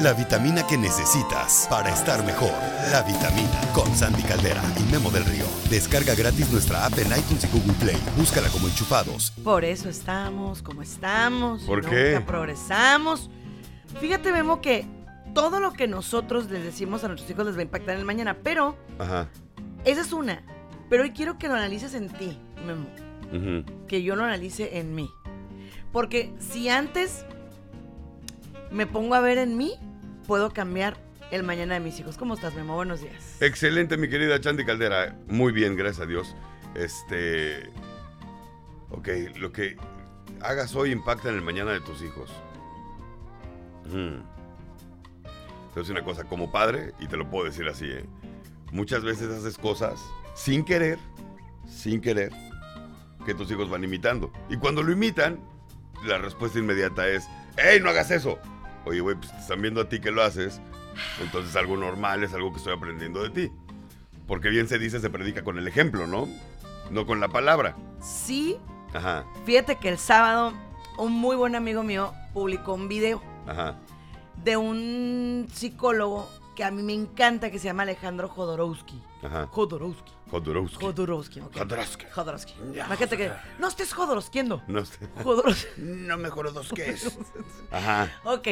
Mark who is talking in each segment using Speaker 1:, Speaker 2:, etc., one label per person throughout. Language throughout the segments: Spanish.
Speaker 1: la vitamina que necesitas para estar mejor. La vitamina con Sandy Caldera y Memo del Río. Descarga gratis nuestra app en iTunes y Google Play. Búscala como enchufados.
Speaker 2: Por eso estamos como estamos.
Speaker 3: ¿Por
Speaker 2: nunca
Speaker 3: qué?
Speaker 2: progresamos. Fíjate, Memo, que todo lo que nosotros les decimos a nuestros hijos les va a impactar en el mañana, pero
Speaker 3: Ajá.
Speaker 2: esa es una. Pero hoy quiero que lo analices en ti, Memo. que yo lo analice en mí. Porque si antes me pongo a ver en mí, puedo cambiar el mañana de mis hijos. ¿Cómo estás, Memo? Buenos días.
Speaker 3: Excelente, mi querida Chandy Caldera. Muy bien, gracias a Dios. Este. Ok, lo que hagas hoy impacta en el mañana de tus hijos. Mm. A decir una cosa, como padre, y te lo puedo decir así, ¿eh? muchas veces haces cosas sin querer, sin querer, que tus hijos van imitando. Y cuando lo imitan, la respuesta inmediata es, ¡Ey, no hagas eso! Oye, güey, pues te están viendo a ti que lo haces, entonces algo normal es algo que estoy aprendiendo de ti. Porque bien se dice, se predica con el ejemplo, ¿no? No con la palabra.
Speaker 2: Sí,
Speaker 3: Ajá,
Speaker 2: fíjate que el sábado un muy buen amigo mío publicó un video
Speaker 3: ajá.
Speaker 2: de un psicólogo que a mí me encanta, que se llama Alejandro Jodorowsky.
Speaker 3: Ajá.
Speaker 2: Jodorowsky.
Speaker 3: Jodorowsky.
Speaker 2: Jodorowsky. ok.
Speaker 3: Jodorowsky.
Speaker 2: Jodorowsky.
Speaker 3: Ya,
Speaker 2: Imagínate que no estés Jodorowskiendo.
Speaker 3: No sé.
Speaker 2: Jodorowsky.
Speaker 3: No mejor dos que es. Ajá.
Speaker 2: Ok.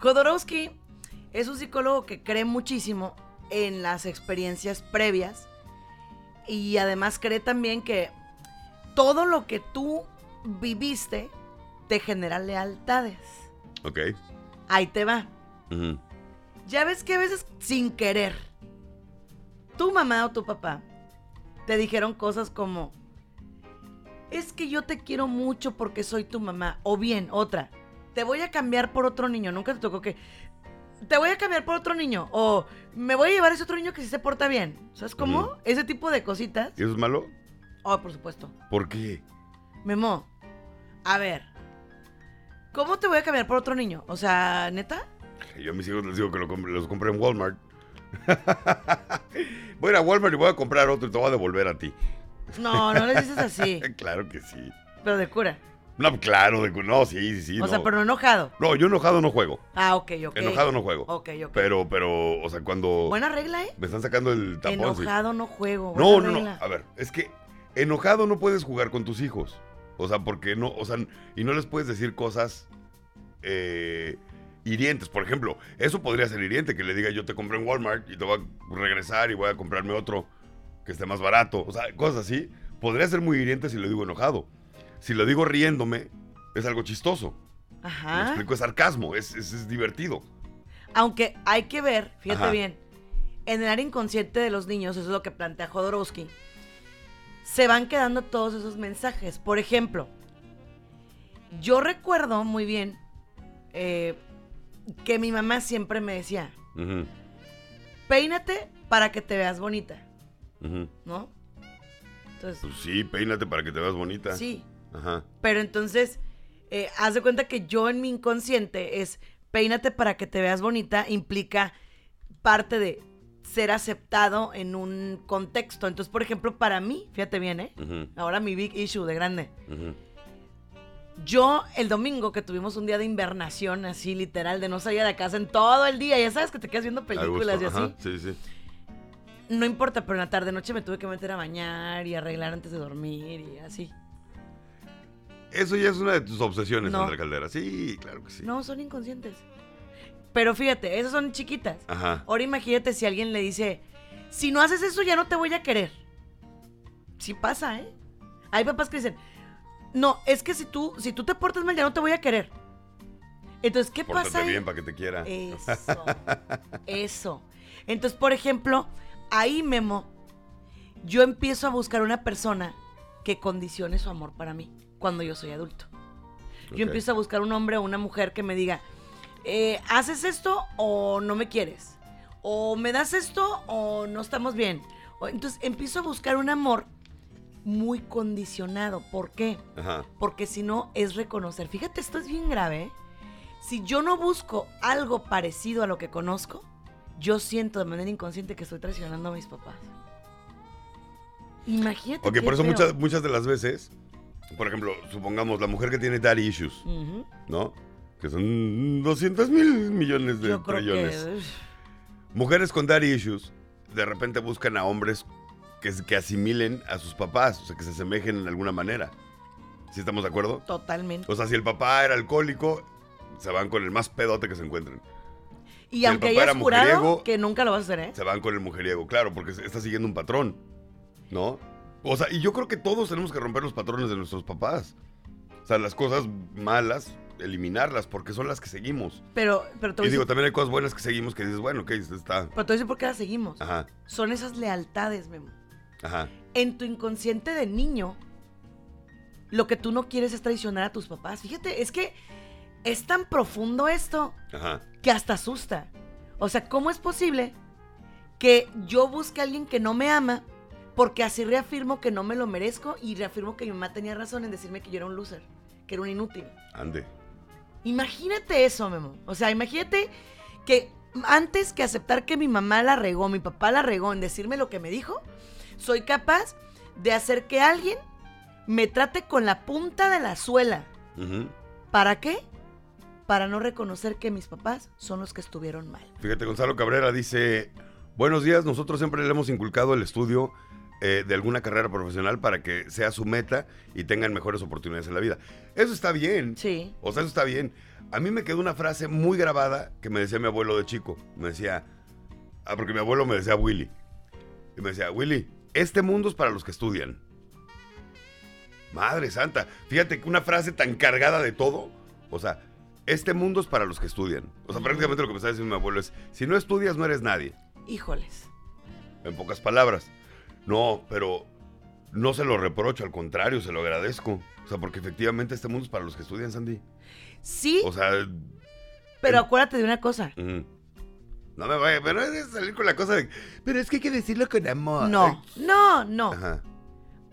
Speaker 2: Jodorowsky es un psicólogo que cree muchísimo en las experiencias previas y además cree también que todo lo que tú viviste te genera lealtades.
Speaker 3: Ok.
Speaker 2: Ahí te va. Ya ves que a veces sin querer, tu mamá o tu papá te dijeron cosas como, es que yo te quiero mucho porque soy tu mamá. O bien, otra, te voy a cambiar por otro niño. Nunca te tocó que, te voy a cambiar por otro niño. O me voy a llevar a ese otro niño que sí se porta bien. ¿Sabes cómo? Ese tipo de cositas.
Speaker 3: ¿Y eso es malo?
Speaker 2: Oh, por supuesto.
Speaker 3: ¿Por qué?
Speaker 2: Memo, a ver, ¿cómo te voy a cambiar por otro niño? O sea, neta.
Speaker 3: Yo a mis hijos les digo que los compré en Walmart. voy a ir a Walmart y voy a comprar otro y te voy a devolver a ti.
Speaker 2: No, no les dices así,
Speaker 3: claro que sí.
Speaker 2: pero de cura.
Speaker 3: No, claro, de- no, sí, sí, sí.
Speaker 2: o sea,
Speaker 3: no.
Speaker 2: pero no enojado.
Speaker 3: No, yo enojado no juego.
Speaker 2: Ah, ok, ok.
Speaker 3: Enojado no juego.
Speaker 2: Ok, ok.
Speaker 3: Pero, pero, o sea, cuando
Speaker 2: Buena regla, ¿eh?
Speaker 3: me están sacando el tapón. sí.
Speaker 2: Enojado no juego.
Speaker 3: No, no, no. A ver, es que enojado no puedes jugar con tus hijos. O sea, porque no, o sea, y no les puedes decir cosas eh, hirientes. Por ejemplo, eso podría ser hiriente, que le diga yo te compré en Walmart y te voy a regresar y voy a comprarme otro que esté más barato. O sea, cosas así. Podría ser muy hiriente si lo digo enojado. Si lo digo riéndome, es algo chistoso. ¿Me
Speaker 2: Ajá.
Speaker 3: explico? Es sarcasmo, es, es, es divertido.
Speaker 2: Aunque hay que ver, fíjate
Speaker 3: Ajá.
Speaker 2: bien, en el área inconsciente de los niños, eso es lo que plantea Jodorowsky, se van quedando todos esos mensajes. Por ejemplo, yo recuerdo muy bien eh, que mi mamá siempre me decía, peínate para que te veas bonita. ¿no? Entonces,
Speaker 3: Pues sí, peínate para que te veas bonita.
Speaker 2: sí,
Speaker 3: Ajá.
Speaker 2: Pero entonces, eh, haz de cuenta que yo en mi inconsciente es peínate para que te veas bonita, implica parte de ser aceptado en un contexto. Entonces, por ejemplo, para mí, fíjate bien, ¿eh? Ahora mi big issue de grande.
Speaker 3: ujú.
Speaker 2: Yo, el domingo que tuvimos un día de invernación, así literal, de no salir de casa en todo el día, ya sabes que te quedas viendo películas
Speaker 3: gusto,
Speaker 2: y así.
Speaker 3: ajá, Sí, sí.
Speaker 2: No importa, pero en la tarde noche me tuve que meter a bañar y arreglar antes de dormir y así.
Speaker 3: Eso ya es una de tus obsesiones,
Speaker 2: No.
Speaker 3: Andrea Caldera. Sí, claro que sí.
Speaker 2: No, son inconscientes. Pero fíjate, esas son chiquitas.
Speaker 3: Ajá.
Speaker 2: Ahora imagínate si alguien le dice, si no haces eso ya no te voy a querer. Sí pasa, ¿eh? Hay papás que dicen, no, es que si tú, si tú te portas mal ya no te voy a querer. Entonces, ¿qué
Speaker 3: Pórtate
Speaker 2: pasa? ahí?
Speaker 3: bien para que te quiera.
Speaker 2: Eso, eso. Entonces, por ejemplo, ahí Memo, yo empiezo a buscar una persona que condicione su amor para mí cuando yo soy adulto. Yo empiezo a buscar un hombre o una mujer que me diga, eh, ¿haces esto o no me quieres? O me das esto o no estamos bien. O- entonces empiezo a buscar un amor muy condicionado. ¿Por qué?
Speaker 3: Ajá.
Speaker 2: Porque si no es reconocer. Fíjate, esto es bien grave. ¿eh? Si yo no busco algo parecido a lo que conozco, yo siento de manera inconsciente que estoy traicionando a mis papás. Imagínate.
Speaker 3: Ok, por eso
Speaker 2: feo.
Speaker 3: muchas, muchas de las veces, por ejemplo, supongamos la mujer que tiene daddy issues. ¿no? Que son 200 mil millones de
Speaker 2: Yo creo
Speaker 3: trillones.
Speaker 2: que.
Speaker 3: Mujeres con daddy issues de repente buscan a hombres que, que asimilen a sus papás, o sea, que se asemejen en alguna manera. ¿Sí estamos de acuerdo?
Speaker 2: Totalmente.
Speaker 3: O sea, si el papá era alcohólico, se van con el más pedote que se encuentren.
Speaker 2: Y
Speaker 3: el
Speaker 2: aunque hayas jurado
Speaker 3: mujeriego,
Speaker 2: que nunca lo vas a hacer, ¿eh?
Speaker 3: Se van con el mujeriego, claro, porque está siguiendo un patrón, ¿no? O sea, y yo creo que todos tenemos que romper los patrones de nuestros papás. O sea, las cosas malas, eliminarlas, porque son las que seguimos.
Speaker 2: Pero, pero te voy
Speaker 3: Y digo,
Speaker 2: decir,
Speaker 3: también hay cosas buenas que seguimos que dices, bueno, ok, está.
Speaker 2: pero te voy a decir por qué las seguimos.
Speaker 3: Ajá,
Speaker 2: Son esas lealtades, Memo.
Speaker 3: Ajá.
Speaker 2: En tu inconsciente de niño, lo que tú no quieres es traicionar a tus papás. Fíjate, es que es tan profundo esto
Speaker 3: Ajá.
Speaker 2: que hasta asusta. O sea, ¿cómo es posible que yo busque a alguien que no me ama porque así reafirmo que no me lo merezco y reafirmo que mi mamá tenía razón en decirme que yo era un loser, que era un inútil?
Speaker 3: Ande.
Speaker 2: Imagínate eso, Memo. O sea, imagínate que antes que aceptar que mi mamá la regó, mi papá la regó en decirme lo que me dijo, soy capaz de hacer que alguien me trate con la punta de la suela. ¿Para qué? Para no reconocer que mis papás son los que estuvieron mal.
Speaker 3: Fíjate, Gonzalo Cabrera dice, buenos días, nosotros siempre le hemos inculcado el estudio eh, de alguna carrera profesional para que sea su meta y tengan mejores oportunidades en la vida. Eso está bien.
Speaker 2: Sí.
Speaker 3: O sea, eso está bien. A mí me quedó una frase muy grabada que me decía mi abuelo de chico. Me decía, ah, porque mi abuelo me decía Willy. Y me decía, Willy, este mundo es para los que estudian. Madre santa, fíjate que una frase tan cargada de todo. O sea, este mundo es para los que estudian. O sea, prácticamente lo que me está diciendo mi abuelo es, si no estudias no eres nadie.
Speaker 2: Híjoles.
Speaker 3: En pocas palabras. No, pero no se lo reprocho, al contrario, se lo agradezco. O sea, porque efectivamente este mundo es para los que estudian, Sandy.
Speaker 2: Sí,
Speaker 3: O sea,
Speaker 2: pero
Speaker 3: en-
Speaker 2: acuérdate de una cosa.
Speaker 3: No me vaya, pero es salir con la cosa de. Pero es que hay que decirlo con amor.
Speaker 2: No, no, no.
Speaker 3: Ajá.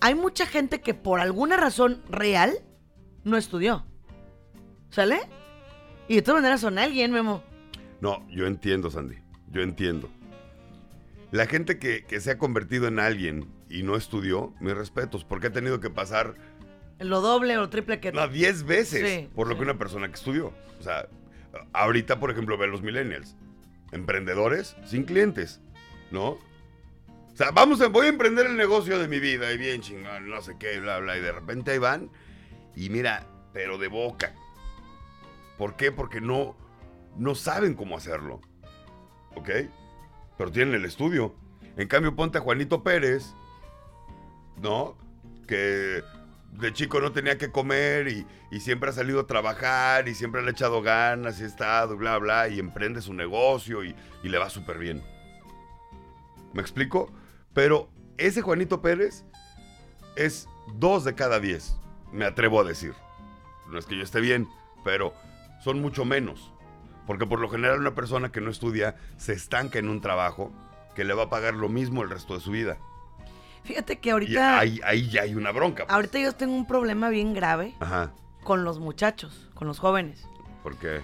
Speaker 2: Hay mucha gente que por alguna razón real no estudió. ¿Sale? Y de todas maneras son alguien, Memo.
Speaker 3: No, yo entiendo, Sandy. Yo entiendo. La gente que, que se ha convertido en alguien y no estudió, mis respetos, porque ha tenido que pasar
Speaker 2: Lo doble o lo triple que...
Speaker 3: no, 10 veces
Speaker 2: Sí,
Speaker 3: por lo
Speaker 2: sí.
Speaker 3: que una persona que estudió. O sea, ahorita, por ejemplo, ve a los millennials. Emprendedores sin clientes, ¿no? O sea, vamos voy a emprender el negocio de mi vida y bien chingón, no sé qué, bla, bla. Y de repente ahí van y mira, pero de boca. ¿Por qué? Porque no, no saben cómo hacerlo. ¿Ok? Pero tienen el estudio. En cambio, ponte a Juanito Pérez, ¿no? Que de chico no tenía que comer y, siempre ha salido a trabajar y siempre le ha echado ganas y ha estado, bla, bla, y emprende su negocio y, y le va súper bien. ¿Me explico? Pero ese Juanito Pérez es dos de cada diez, me atrevo a decir. No es que yo esté bien, pero son mucho menos. Porque por lo general una persona que no estudia se estanca en un trabajo que le va a pagar lo mismo el resto de su vida.
Speaker 2: Fíjate que ahorita...
Speaker 3: ahí, ahí ya hay una bronca. pues.
Speaker 2: Ahorita yo tengo un problema bien grave
Speaker 3: Ajá.
Speaker 2: con los muchachos, con los jóvenes.
Speaker 3: Porque,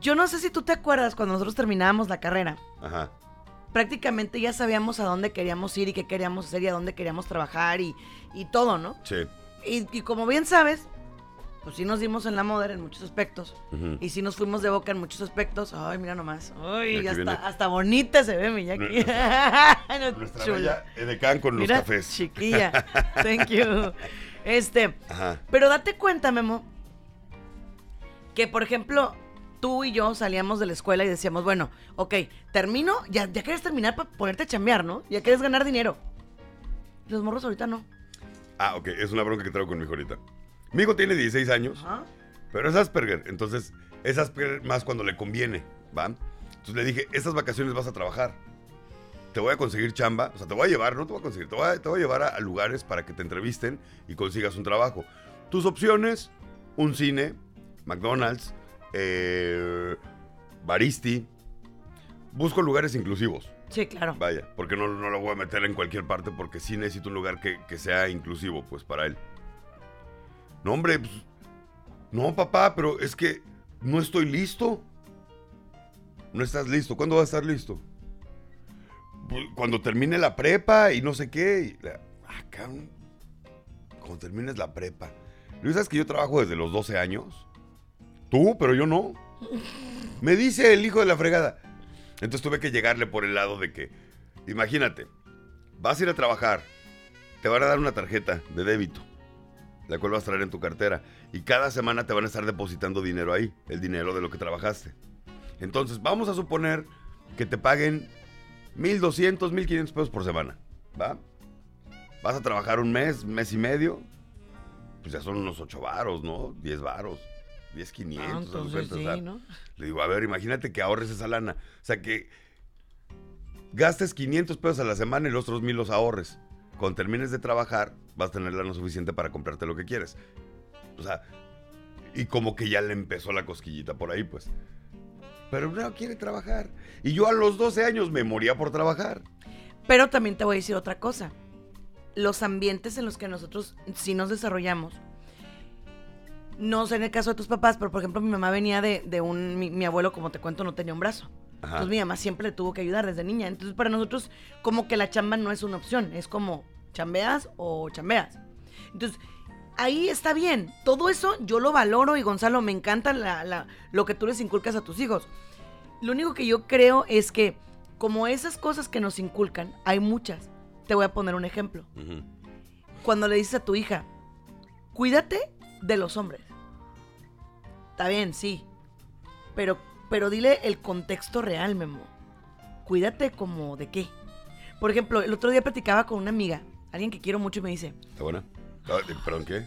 Speaker 2: Yo no sé si tú te acuerdas cuando nosotros terminábamos la carrera.
Speaker 3: ajá.
Speaker 2: Prácticamente ya sabíamos a dónde queríamos ir y qué queríamos hacer y a dónde queríamos trabajar y, y todo, ¿no?
Speaker 3: Sí.
Speaker 2: Y, y como bien sabes, pues sí nos dimos en la moda en muchos aspectos. Y sí nos fuimos de boca en muchos aspectos. Ay, mira nomás. Ay, hasta, hasta bonita se ve mi Jackie.
Speaker 3: Nuestra- Nuestra
Speaker 2: Chula.
Speaker 3: bella con los cafés.
Speaker 2: chiquilla. Thank you. Este,
Speaker 3: Ajá.
Speaker 2: pero date cuenta, Memo, que por ejemplo, tú y yo salíamos de la escuela y decíamos, bueno, ok, termino, ya, ya quieres terminar para ponerte a chambear, ¿no? Ya quieres ganar dinero. Los morros ahorita no.
Speaker 3: Ah, ok. Es una bronca que traigo con mi ahorita. Mi hijo tiene 16 años,
Speaker 2: Ajá.
Speaker 3: pero es Asperger. Entonces, es Asperger más cuando le conviene, ¿va? Entonces le dije, estas vacaciones vas a trabajar. Te voy a conseguir chamba. O sea, te voy a llevar, no te voy a conseguir. Te voy a, te voy a llevar a, a lugares para que te entrevisten y consigas un trabajo. Tus opciones, un cine, McDonald's, eh, Baristi. Busco lugares inclusivos.
Speaker 2: Sí, claro.
Speaker 3: Vaya, porque no, no lo voy a meter en cualquier parte porque sí necesito un lugar que, que sea inclusivo, pues, para él. No, hombre, pues, no, papá, pero es que no estoy listo. No estás listo. ¿Cuándo vas a estar listo? Pues, Cuando termine la prepa y no sé qué. y ah. Cuando termines la prepa. ¿No sabes que yo trabajo desde los 12 años? Tú, pero yo no. Me dice el hijo de la fregada. Entonces tuve que llegarle por el lado de que, imagínate, vas a ir a trabajar, te van a dar una tarjeta de débito, la cual vas a traer en tu cartera, y cada semana te van a estar depositando dinero ahí, el dinero de lo que trabajaste. Entonces, vamos a suponer que te paguen 1.200, 1.500 pesos por semana, ¿va? Vas a trabajar un mes, mes y medio, pues ya son unos 8 varos, ¿no? 10 varos. 10, 500.
Speaker 2: Ah, entonces
Speaker 3: cuenta,
Speaker 2: sí, ¿no?
Speaker 3: Le digo, a ver, imagínate que ahorres esa lana. O sea, que gastes 500 pesos a la semana y los otros mil los ahorres. Cuando termines de trabajar, vas a tener lana suficiente para comprarte lo que quieres. O sea, y como que ya le empezó la cosquillita por ahí, pues. Pero no quiere trabajar. Y yo a los 12 años me moría por trabajar.
Speaker 2: Pero también te voy a decir otra cosa. Los ambientes en los que nosotros sí nos desarrollamos. No sé en el caso de tus papás, pero por ejemplo mi mamá venía de, un... Mi abuelo, como te cuento, no tenía un brazo.
Speaker 3: Ajá.
Speaker 2: Entonces mi mamá siempre le tuvo que ayudar desde niña. Entonces para nosotros como que la chamba no es una opción. Es como chambeas o chambeas. Entonces ahí está bien. Todo eso yo lo valoro y Gonzalo, me encanta la- la- lo que tú les inculcas a tus hijos. Lo único que yo creo es que como esas cosas que nos inculcan, hay muchas. Te voy a poner un ejemplo.
Speaker 3: Ujú.
Speaker 2: Cuando le dices a tu hija, cuídate de los hombres. Está bien, sí. Pero, pero dile el contexto real, Memo. Cuídate como de qué. Por ejemplo, el otro día platicaba con una amiga, alguien que quiero mucho y me dice,
Speaker 3: ¿Está buena? Ah, ¿Perdón qué?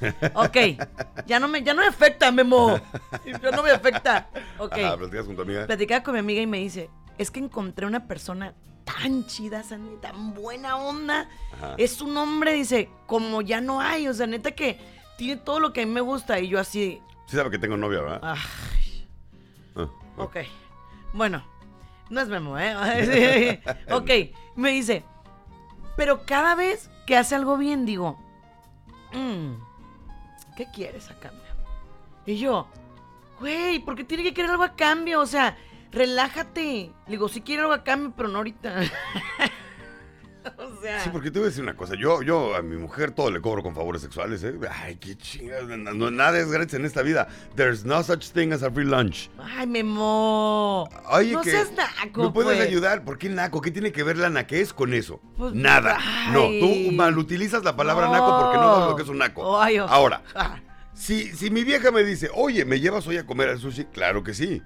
Speaker 2: ok, ya no me, ya no me afecta, Memo. Ya no me afecta. Ok.
Speaker 3: Ajá, platicas con tu amiga.
Speaker 2: Platicaba con mi amiga y me dice, es que encontré una persona tan chida, Sandy, tan buena onda.
Speaker 3: Ajá.
Speaker 2: Es un hombre, dice, como ya no hay. O sea, neta que tiene todo lo que a mí me gusta. Y yo así,
Speaker 3: Sí sabe que tengo novia, ¿verdad?
Speaker 2: ay,
Speaker 3: Ah,
Speaker 2: ok. Bueno, no es Memo, ¿eh? ok, me dice, pero cada vez que hace algo bien, digo, "Mm, ¿qué quieres a cambio? Y yo, güey, ¿por qué tiene que querer algo a cambio? O sea, relájate. Le digo, sí quiero algo a cambio, pero no ahorita. o sea,
Speaker 3: Sí, porque te voy a decir una cosa. Yo, yo a mi mujer todo le cobro con favores sexuales, ¿eh? Ay, qué chingada. no- nada es gratis en esta vida. There's no such thing as a free lunch.
Speaker 2: ay, Memo.
Speaker 3: Oye,
Speaker 2: no
Speaker 3: que
Speaker 2: seas naco,
Speaker 3: ¿Me puedes
Speaker 2: pues.
Speaker 3: ayudar? ¿Por qué naco? ¿Qué tiene que ver la naquez con eso?
Speaker 2: Pues,
Speaker 3: Nada. No, tú malutilizas la palabra naco porque no sabes lo que es un naco.
Speaker 2: Ay, oh.
Speaker 3: Ahora,
Speaker 2: Ah,
Speaker 3: si, si mi vieja me dice, oye, ¿me llevas hoy a comer al sushi? Claro que sí.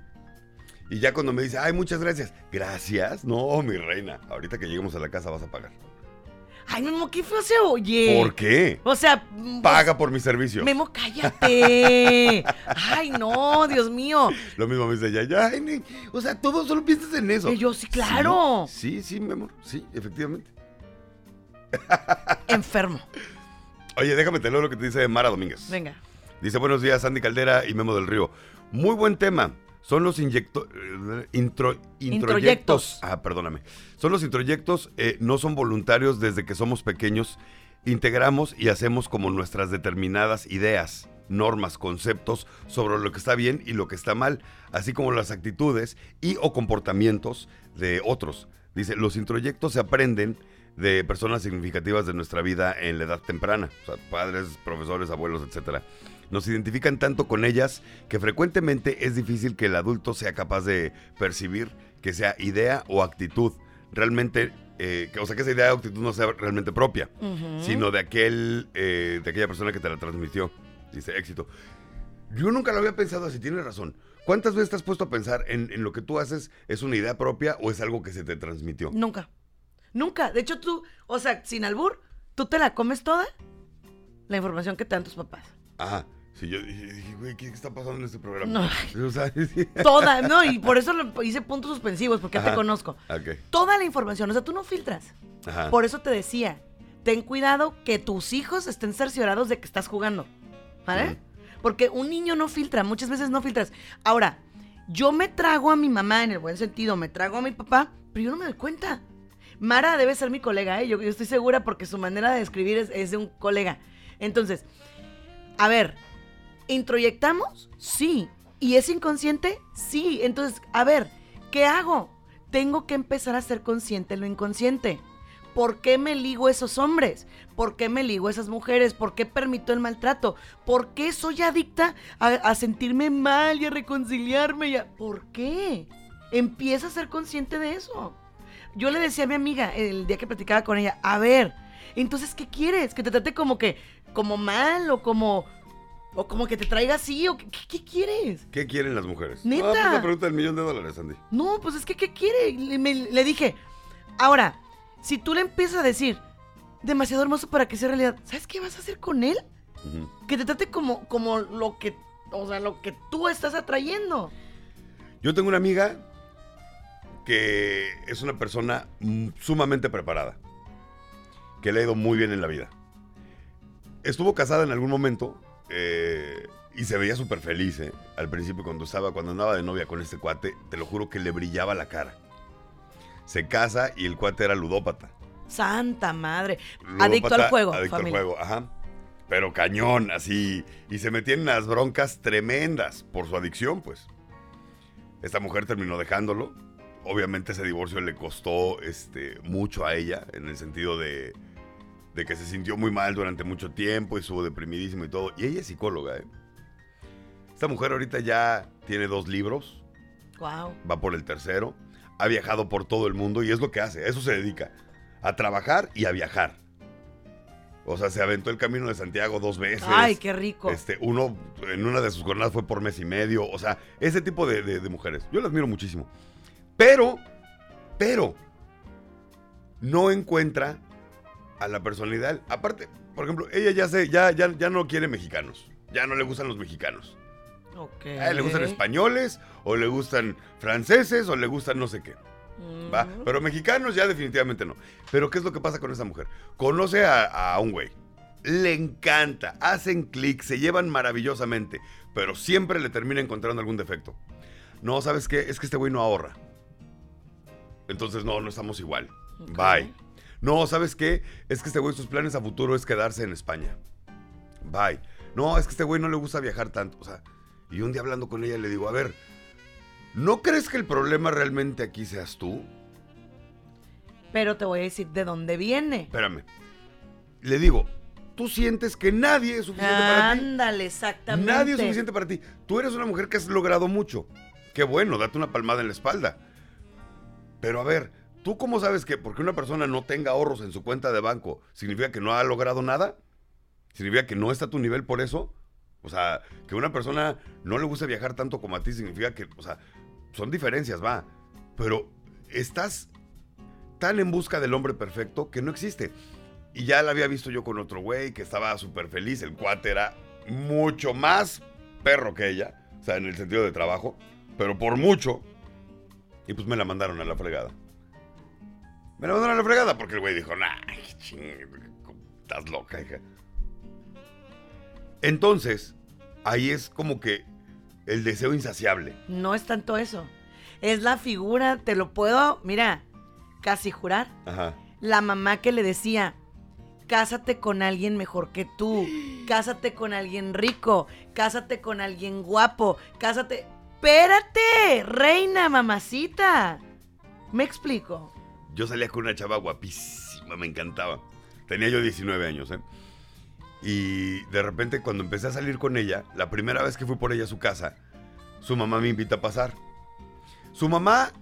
Speaker 3: Y ya cuando me dice, ay, muchas gracias. Gracias. No, mi reina. Ahorita que lleguemos a la casa vas a pagar.
Speaker 2: Ay, Memo, qué feo se oye.
Speaker 3: ¿Por qué?
Speaker 2: O sea, mm,
Speaker 3: Paga por mi servicio.
Speaker 2: Memo, cállate. Ay, no, Dios mío.
Speaker 3: Lo mismo me dice ella, ya, ay, ni- o sea, todo solo piensas en eso.
Speaker 2: Y yo, sí, claro.
Speaker 3: Sí, sí, mi amor, sí, efectivamente.
Speaker 2: Enfermo.
Speaker 3: Oye, déjame te leo lo que te dice Mara Domínguez.
Speaker 2: Venga.
Speaker 3: Dice, buenos días, Andy Caldera y Memo del Río. Muy buen tema. Son los inyecto, eh, intro, introyectos.
Speaker 2: Introyectos.
Speaker 3: Ah, perdóname. Son los introyectos, eh, no son voluntarios desde que somos pequeños. Integramos y hacemos como nuestras determinadas ideas, normas, conceptos sobre lo que está bien y lo que está mal, así como las actitudes y o comportamientos de otros. Dice, los introyectos se aprenden de personas significativas de nuestra vida en la edad temprana, o sea, padres, profesores, abuelos, etcétera. Nos identifican tanto con ellas que frecuentemente es difícil que el adulto sea capaz de percibir que sea idea o actitud realmente, eh, que- o sea, que esa idea o actitud no sea realmente propia, sino de aquel, eh, de aquella persona que te la transmitió. Dice éxito. Yo nunca lo había pensado así, tienes razón. ¿Cuántas veces te has puesto a pensar en, en lo que tú haces es una idea propia o es algo que se te transmitió?
Speaker 2: Nunca. Nunca. De hecho, tú, o sea, sin albur, tú te la comes toda la información que te dan tus papás.
Speaker 3: Ajá. Sí, yo dije, güey, ¿qué está pasando en este programa?
Speaker 2: No.
Speaker 3: O sea, sí.
Speaker 2: Toda, ¿no? Y por eso lo- hice puntos suspensivos, porque ya te
Speaker 3: Ajá.
Speaker 2: conozco.
Speaker 3: Ok.
Speaker 2: Toda la información, o sea, tú no filtras.
Speaker 3: Ajá.
Speaker 2: Por eso te decía, ten cuidado que tus hijos estén cerciorados de que estás jugando. ¿Vale? Porque un niño no filtra, muchas veces no filtras. Ahora, yo me trago a mi mamá en el buen sentido, me trago a mi papá, pero yo no me doy cuenta. Mara debe ser mi colega, ¿eh? yo, yo estoy segura porque su manera de escribir es, es de un colega. Entonces, a ver, ¿introyectamos? Sí. ¿Y es inconsciente? Sí. Entonces, a ver, ¿qué hago? Tengo que empezar a ser consciente lo inconsciente. ¿Por qué me ligo a esos hombres? ¿Por qué me ligo a esas mujeres? ¿Por qué permito el maltrato? ¿Por qué soy adicta a, sentirme mal y a reconciliarme? ¿Por qué? Empieza a ser consciente de eso. Yo le decía a mi amiga el día que platicaba con ella, a ver, entonces, ¿qué quieres? ¿Que te trate como que, como mal o como, o como que te traiga así? ¿O qué, qué quieres?
Speaker 3: ¿Qué quieren las mujeres?
Speaker 2: ¿Neta?
Speaker 3: Ah, pues la pregunta del millón de dólares, Andy.
Speaker 2: No, pues es que, ¿qué quiere? Le, me- le dije, ahora, si tú le empiezas a decir, demasiado hermoso para que sea realidad, ¿sabes qué vas a hacer con él? Que te trate como, como lo que, o sea, lo que tú estás atrayendo.
Speaker 3: Yo tengo una amiga que es una persona sumamente preparada, que le ha ido muy bien en la vida. Estuvo casada en algún momento eh, y se veía súper feliz eh, al principio cuando estaba, cuando andaba de novia con este cuate, te lo juro que le brillaba la cara. Se casa y el cuate era ludópata.
Speaker 2: Santa madre.
Speaker 3: Ludópata,
Speaker 2: Adicto al juego,
Speaker 3: Adicto
Speaker 2: familia.
Speaker 3: al juego, ajá. Pero cañón, así. Y se metía en unas broncas tremendas por su adicción, pues. Esta mujer terminó dejándolo. Obviamente ese divorcio le costó este, mucho a ella, en el sentido de, de que se sintió muy mal durante mucho tiempo y estuvo deprimidísimo y todo. Y ella es psicóloga, ¿eh? Esta mujer ahorita ya tiene dos libros,
Speaker 2: Wow.
Speaker 3: va por el tercero, ha viajado por todo el mundo y es lo que hace, a eso se dedica, a trabajar y a viajar. O sea, se aventó el camino de Santiago dos veces.
Speaker 2: Ay, qué rico.
Speaker 3: Este, uno, en una de sus jornadas fue por mes y medio. O sea, ese tipo de, de- de mujeres. Yo las admiro muchísimo. Pero, pero, no encuentra a la personalidad. Aparte, por ejemplo, ella ya se, ya, ya, ya no quiere mexicanos. Ya no le gustan los mexicanos.
Speaker 2: Ok.
Speaker 3: A él le gustan españoles, o le gustan franceses, o le gustan no sé qué. Pero mexicanos ya definitivamente no. Pero ¿qué es lo que pasa con esa mujer? Conoce a, a un güey. Le encanta, hacen clic, se llevan maravillosamente, pero siempre le termina encontrando algún defecto. No, ¿sabes qué? Es que este güey no ahorra. Entonces no, no estamos igual. Bye. No, ¿sabes qué? Es que este güey sus planes a futuro es quedarse en España. Bye. No, es que este güey no le gusta viajar tanto. O sea, y un día hablando con ella le digo, a ver, ¿no crees que el problema realmente aquí seas tú?
Speaker 2: Pero te voy a decir de dónde viene.
Speaker 3: Espérame. Le digo, tú sientes que nadie es suficiente para ti.
Speaker 2: Ándale, exactamente.
Speaker 3: Nadie es suficiente para ti. Tú eres una mujer que has logrado mucho. Qué bueno, date una palmada en la espalda. Pero a ver, ¿tú cómo sabes que porque una persona no tenga ahorros en su cuenta de banco significa que no ha logrado nada? ¿Significa que no está a tu nivel por eso? O sea, que una persona no le gusta viajar tanto como a ti significa que, o sea, son diferencias, va. Pero estás tan en busca del hombre perfecto que no existe. Y ya la había visto yo con otro güey que estaba súper feliz. El cuate era mucho más perro que ella. O sea, en el sentido de trabajo. Pero por mucho. Y pues me la mandaron a la fregada. Me la mandaron a la fregada porque el güey dijo, nah, ching, estás loca, hija. Entonces, ahí es como que el deseo insaciable.
Speaker 2: No es tanto eso. Es la figura, te lo puedo, mira, casi jurar.
Speaker 3: Ajá.
Speaker 2: La mamá que le decía, cásate con alguien mejor que tú, cásate con alguien rico, cásate con alguien guapo, cásate... Espérate, reina, mamacita. ¿Me explico?
Speaker 3: Yo salía con una chava guapísima, me encantaba. Tenía yo 19 años, ¿eh? Y de repente cuando empecé a salir con ella, la primera vez que fui por ella a su casa, su mamá me invita a pasar. Su mamá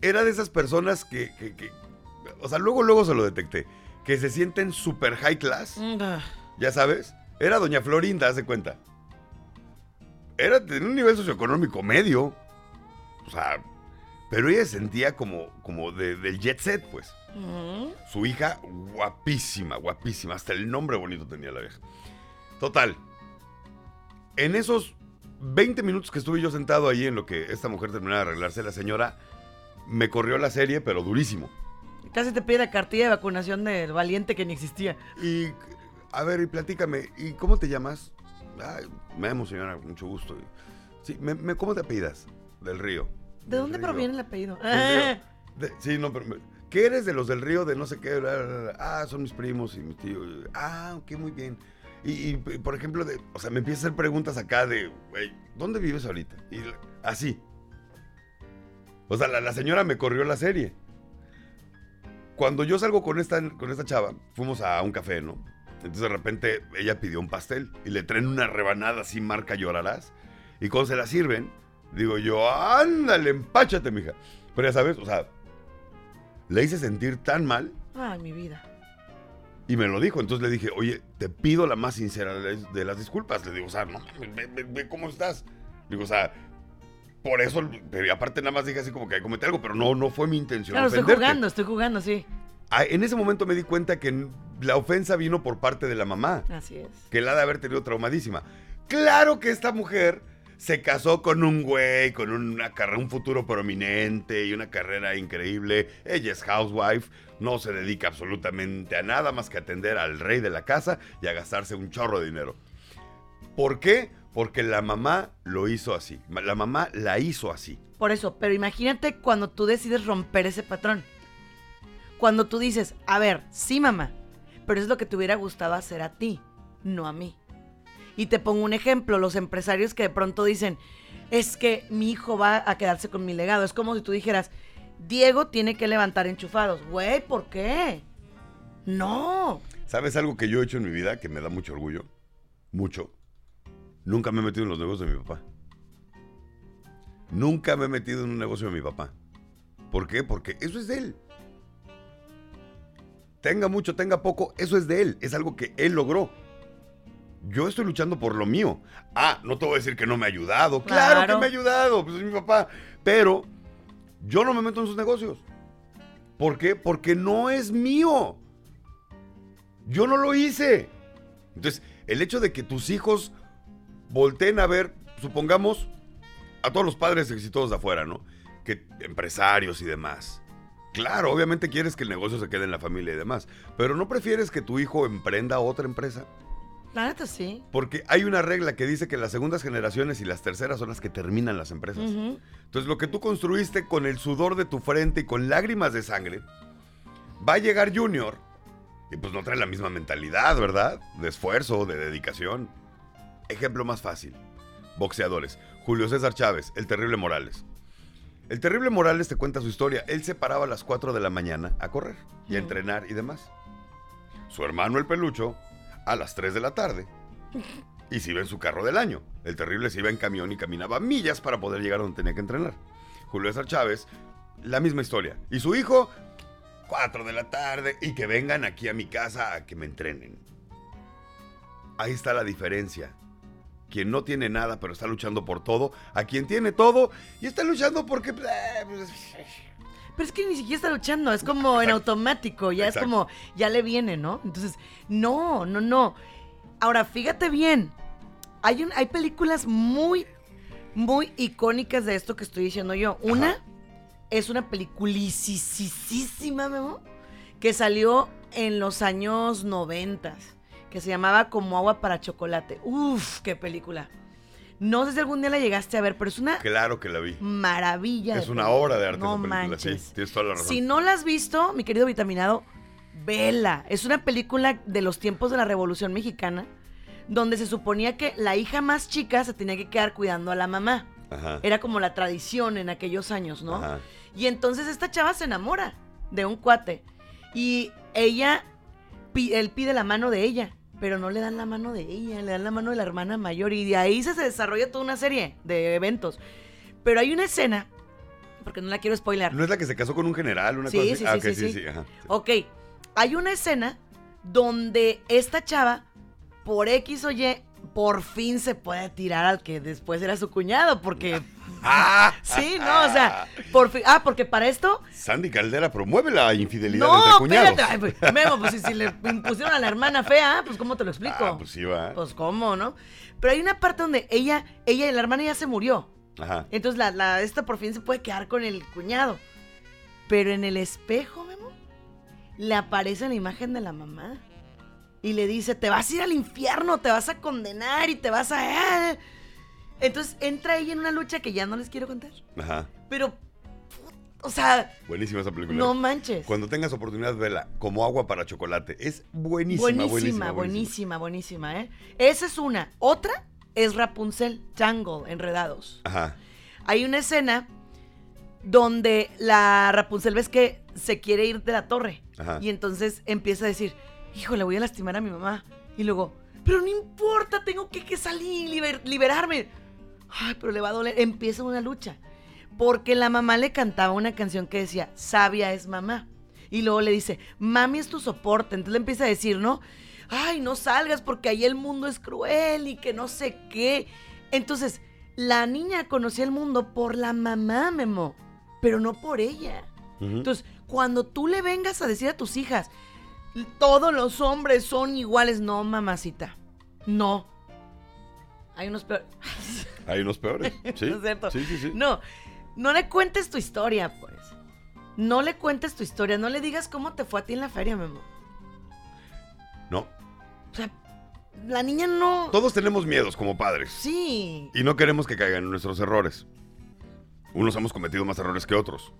Speaker 3: era de esas personas que, que- que- o sea, luego, luego se lo detecté, que se sienten super high class, ya sabes. Era doña Florinda, hace cuenta. Era de un nivel socioeconómico medio. O sea, pero ella se sentía como, como de- del jet set, pues.
Speaker 2: Mm,
Speaker 3: Su hija, guapísima, guapísima. Hasta el nombre bonito tenía la vieja. Total. En esos 20 minutos que estuve yo sentado ahí en lo que esta mujer terminaba de arreglarse, la señora me corrió la serie, pero durísimo.
Speaker 2: Casi te pide la cartilla de vacunación del valiente que ni existía.
Speaker 3: Y, a ver, y platícame, ¿y cómo te llamas? Ay, me amo, señora, mucho gusto. Sí, me, me- ¿cómo te apellidas? Del río.
Speaker 2: ¿De dónde
Speaker 3: Río.
Speaker 2: proviene el apellido?
Speaker 3: Río. De- sí, no, pero... ¿Qué eres de los del río de no sé qué? Bla, bla, bla? Ah, son mis primos y mis tíos. Ah, ok, muy bien. Y, y, por ejemplo, de, o sea, me empieza a hacer preguntas acá de, güey, ¿dónde vives ahorita? Y así. O sea, la, la señora me corrió la serie. cuando yo salgo con esta, con esta chava, fuimos a un café, ¿no? Entonces de repente ella pidió un pastel y le traen una rebanada así marca llorarás. Y cuando se la sirven, digo yo, ándale, empáchate, mija. Pero ya sabes, o sea, le hice sentir tan mal
Speaker 2: Ay, mi vida.
Speaker 3: y me lo dijo. Entonces le dije, oye, te pido la más sincera de las disculpas. Le digo, o sea, no, ve, ve- ve cómo estás. Digo, o sea, por eso, pero aparte nada más dije así como que cometí algo, pero no, no fue mi intención.
Speaker 2: Claro, estoy
Speaker 3: ofenderte.
Speaker 2: jugando, estoy jugando, sí.
Speaker 3: Ah, En ese momento me di cuenta que la ofensa vino por parte de la mamá,
Speaker 2: Así es.
Speaker 3: que la de haber tenido traumadísima. Claro que esta mujer se casó con un güey, con una carrera, un futuro prominente y una carrera increíble. Ella es housewife, no se dedica absolutamente a nada más que atender al rey de la casa y a gastarse un chorro de dinero. ¿Por qué? Porque la mamá lo hizo así. La mamá la hizo así.
Speaker 2: Por eso, pero imagínate cuando tú decides romper ese patrón. Cuando tú dices, a ver, sí mamá, pero es lo que te hubiera gustado hacer a ti, no a mí. Y te pongo un ejemplo, los empresarios que de pronto dicen, es que mi hijo va a quedarse con mi legado. Es como si tú dijeras, Diego tiene que levantar enchufados. Güey, ¿por qué? No.
Speaker 3: ¿Sabes algo que yo he hecho en mi vida que me da mucho orgullo? Mucho. Nunca me he metido en los negocios de mi papá. Nunca me he metido en un negocio de mi papá. ¿Por qué? Porque eso es de él. Tenga mucho, tenga poco, eso es de él. Es algo que él logró. Yo estoy luchando por lo mío. Ah, no te voy a decir que no me ha ayudado. Claro,
Speaker 2: Claro.
Speaker 3: que me ha ayudado. Pues es mi papá. Pero yo no me meto en sus negocios. ¿Por qué? Porque no es mío. Yo no lo hice. Entonces, el hecho de que tus hijos volteen a ver, supongamos, a todos los padres exitosos de afuera, ¿no? Que empresarios y demás. Claro, obviamente quieres que el negocio se quede en la familia y demás, pero ¿no prefieres que tu hijo emprenda otra empresa?
Speaker 2: La neta sí.
Speaker 3: Porque hay una regla que dice que las segundas generaciones y las terceras son las que terminan las empresas.
Speaker 2: Ujú.
Speaker 3: Entonces, lo que tú construiste con el sudor de tu frente y con lágrimas de sangre, va a llegar Junior y pues no trae la misma mentalidad, ¿verdad? De esfuerzo, de dedicación. Ejemplo más fácil. Boxeadores. Julio César Chávez, el terrible Morales. El terrible Morales te cuenta su historia. Él se paraba a las 4 de la mañana a correr y a entrenar y demás. Su hermano el pelucho a las 3 de la tarde. Y se iba en su carro del año. El terrible se iba en camión y caminaba millas para poder llegar a donde tenía que entrenar. Julio César Chávez, la misma historia. Y su hijo, 4 de la tarde y que vengan aquí a mi casa a que me entrenen. Ahí está la diferencia. Quien no tiene nada pero está luchando por todo, a quien tiene todo y está luchando porque...
Speaker 2: Pero es que ni siquiera está luchando, es como en automático, ya
Speaker 3: Exacto.
Speaker 2: es como, ya le viene, ¿no? Entonces, no, no, no. Ahora, fíjate bien, hay, un, hay películas muy, muy icónicas de esto que estoy diciendo yo. Una
Speaker 3: Ajá.
Speaker 2: es una peliculisísima, Memo, que salió en los años noventas, que se llamaba Como agua para chocolate. Uf, qué película. No sé si algún día la llegaste a ver, pero es una
Speaker 3: Claro que la vi.
Speaker 2: maravilla.
Speaker 3: Es una
Speaker 2: película.
Speaker 3: obra de arte
Speaker 2: No
Speaker 3: esa película,
Speaker 2: manches.
Speaker 3: sí. Tienes toda la razón.
Speaker 2: Si no la has visto, mi querido vitaminado, vela. Es una película de los tiempos de la Revolución Mexicana, donde se suponía que la hija más chica se tenía que quedar cuidando a la mamá.
Speaker 3: Ajá.
Speaker 2: Era como la tradición en aquellos años, ¿no?
Speaker 3: Ajá.
Speaker 2: Y entonces esta chava se enamora de un cuate. Y ella, él pide la mano de ella, pero no le dan la mano de ella, le dan la mano de la hermana mayor. Y de ahí se, se desarrolla toda una serie de eventos. Pero hay una escena, porque no la quiero spoiler.
Speaker 3: ¿No es la que se casó con un general? Una
Speaker 2: Sí,
Speaker 3: cosa así?
Speaker 2: sí,
Speaker 3: Ah,
Speaker 2: sí,
Speaker 3: ok,
Speaker 2: sí, sí.
Speaker 3: ajá.
Speaker 2: Ok, hay una escena donde esta chava, por X o Y, por fin se puede tirar al que después era su cuñado, porque...
Speaker 3: ¡Ah!
Speaker 2: Sí, no, o sea, por fin... Ah, porque para esto...
Speaker 3: Sandy Caldera promueve la infidelidad
Speaker 2: No,
Speaker 3: entre cuñados.
Speaker 2: espérate. Ay, pues, Memo, pues si, si le impusieron a la hermana fea, pues ¿cómo te lo explico?
Speaker 3: Ah, pues sí va.
Speaker 2: Pues cómo, ¿no? Pero hay una parte donde ella, ella y la hermana ya se murió.
Speaker 3: Ajá.
Speaker 2: Entonces la, la- esta por fin se puede quedar con el cuñado. Pero en el espejo, Memo, le aparece la imagen de la mamá. Y le dice, te vas a ir al infierno, te vas a condenar y te vas a... Entonces entra ella en una lucha que ya no les quiero contar.
Speaker 3: Ajá.
Speaker 2: Pero, o sea,
Speaker 3: Buenísima esa película.
Speaker 2: no manches.
Speaker 3: Cuando tengas oportunidad, vela. Como agua para chocolate. Es buenísima,
Speaker 2: buenísima,
Speaker 3: buenísima.
Speaker 2: buenísima, buenísima, ¿eh? Esa es una. Otra es Rapunzel, Tangle, Enredados.
Speaker 3: Ajá.
Speaker 2: Hay una escena donde la Rapunzel ves que se quiere ir de la torre
Speaker 3: Ajá.
Speaker 2: Y entonces empieza a decir, hijo, le voy a lastimar a mi mamá. Y luego, pero no importa, tengo que, que salir, liber- liberarme. Ay, pero le va a doler. Empieza una lucha. Porque la mamá le cantaba una canción que decía, sabia es mamá. Y luego le dice, mami es tu soporte. Entonces le empieza a decir, ¿no? Ay, no salgas porque ahí el mundo es cruel y que no sé qué. Entonces, la niña conocía el mundo por la mamá, Memo, pero no por ella. Entonces, cuando tú le vengas a decir a tus hijas, todos los hombres son iguales, no, mamacita. No. Hay unos peores.
Speaker 3: Hay unos peores. Sí.
Speaker 2: ¿No es cierto?
Speaker 3: Sí, sí, sí.
Speaker 2: No, no le cuentes tu historia, pues. No le cuentes tu historia, no le digas cómo te fue a ti en la feria, Memo.
Speaker 3: No.
Speaker 2: O sea, la niña no.
Speaker 3: Todos tenemos miedos como padres.
Speaker 2: Sí.
Speaker 3: Y no queremos que caigan en nuestros errores. Unos hemos cometido más errores que otros.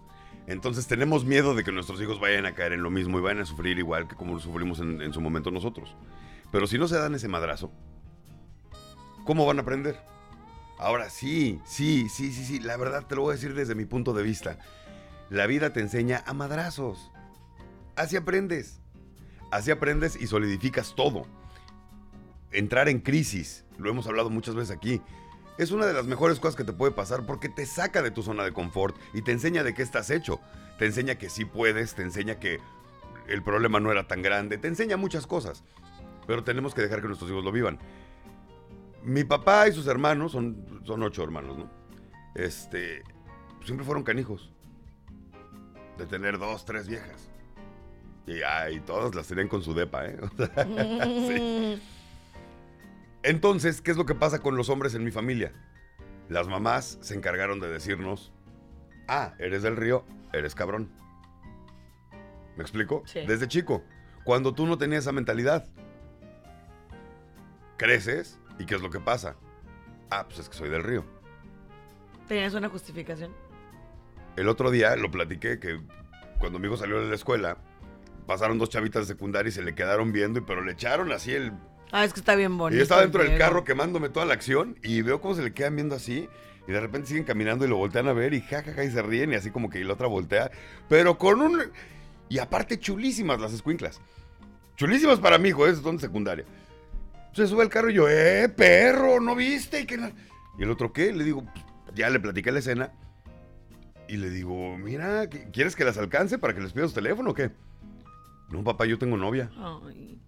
Speaker 3: Entonces tenemos miedo de que nuestros hijos vayan a caer en lo mismo y vayan a sufrir igual que como lo sufrimos en, en su momento nosotros. Pero si no se dan ese madrazo, ¿cómo van a aprender? Ahora sí, sí, sí, sí, sí, la verdad te lo voy a decir desde mi punto de vista. La vida te enseña a madrazos. Así aprendes. Así aprendes y solidificas todo. Entrar en crisis, lo hemos hablado muchas veces aquí, es una de las mejores cosas que te puede pasar porque te saca de tu zona de confort y te enseña de qué estás hecho. Te enseña que sí puedes, te enseña que el problema no era tan grande, te enseña muchas cosas. Pero tenemos que dejar que nuestros hijos lo vivan. Mi papá y sus hermanos, son, son ocho hermanos, ¿no? Este, siempre fueron canijos. De tener dos, tres viejas. Y, ay, todas las tenían con su depa, ¿eh? Sí. Entonces, ¿qué es lo que pasa con los hombres en mi familia? Las mamás se encargaron de decirnos, ah, eres del río, eres cabrón. ¿Me explico?
Speaker 2: Sí.
Speaker 3: Desde chico, cuando tú no tenías esa mentalidad, creces y ¿qué es lo que pasa? Ah, pues es que soy del río.
Speaker 2: ¿Tenías una justificación?
Speaker 3: El otro día lo platiqué que cuando mi hijo salió de la escuela, pasaron dos chavitas de secundaria y se le quedaron viendo, y pero le echaron así el
Speaker 2: Ah, es que está bien
Speaker 3: Y
Speaker 2: bonito.
Speaker 3: yo estaba dentro del carro quemándome toda la acción y veo cómo se le quedan viendo así. Y de repente siguen caminando y lo voltean a ver y jajaja y se ríen y así como que y la otra voltea. Pero con un... Y aparte chulísimas las escuinclas. Chulísimas para mi hijo, es donde secundaria. Se sube al carro y yo, ¡eh, perro! ¿No viste? Y, que no- y el otro, ¿qué? Le digo, "Pues, ya le platiqué la escena. Y le digo, mira, ¿qu- ¿quieres que las alcance para que les pida su teléfono o qué? No, papá, yo tengo novia.
Speaker 2: Ay.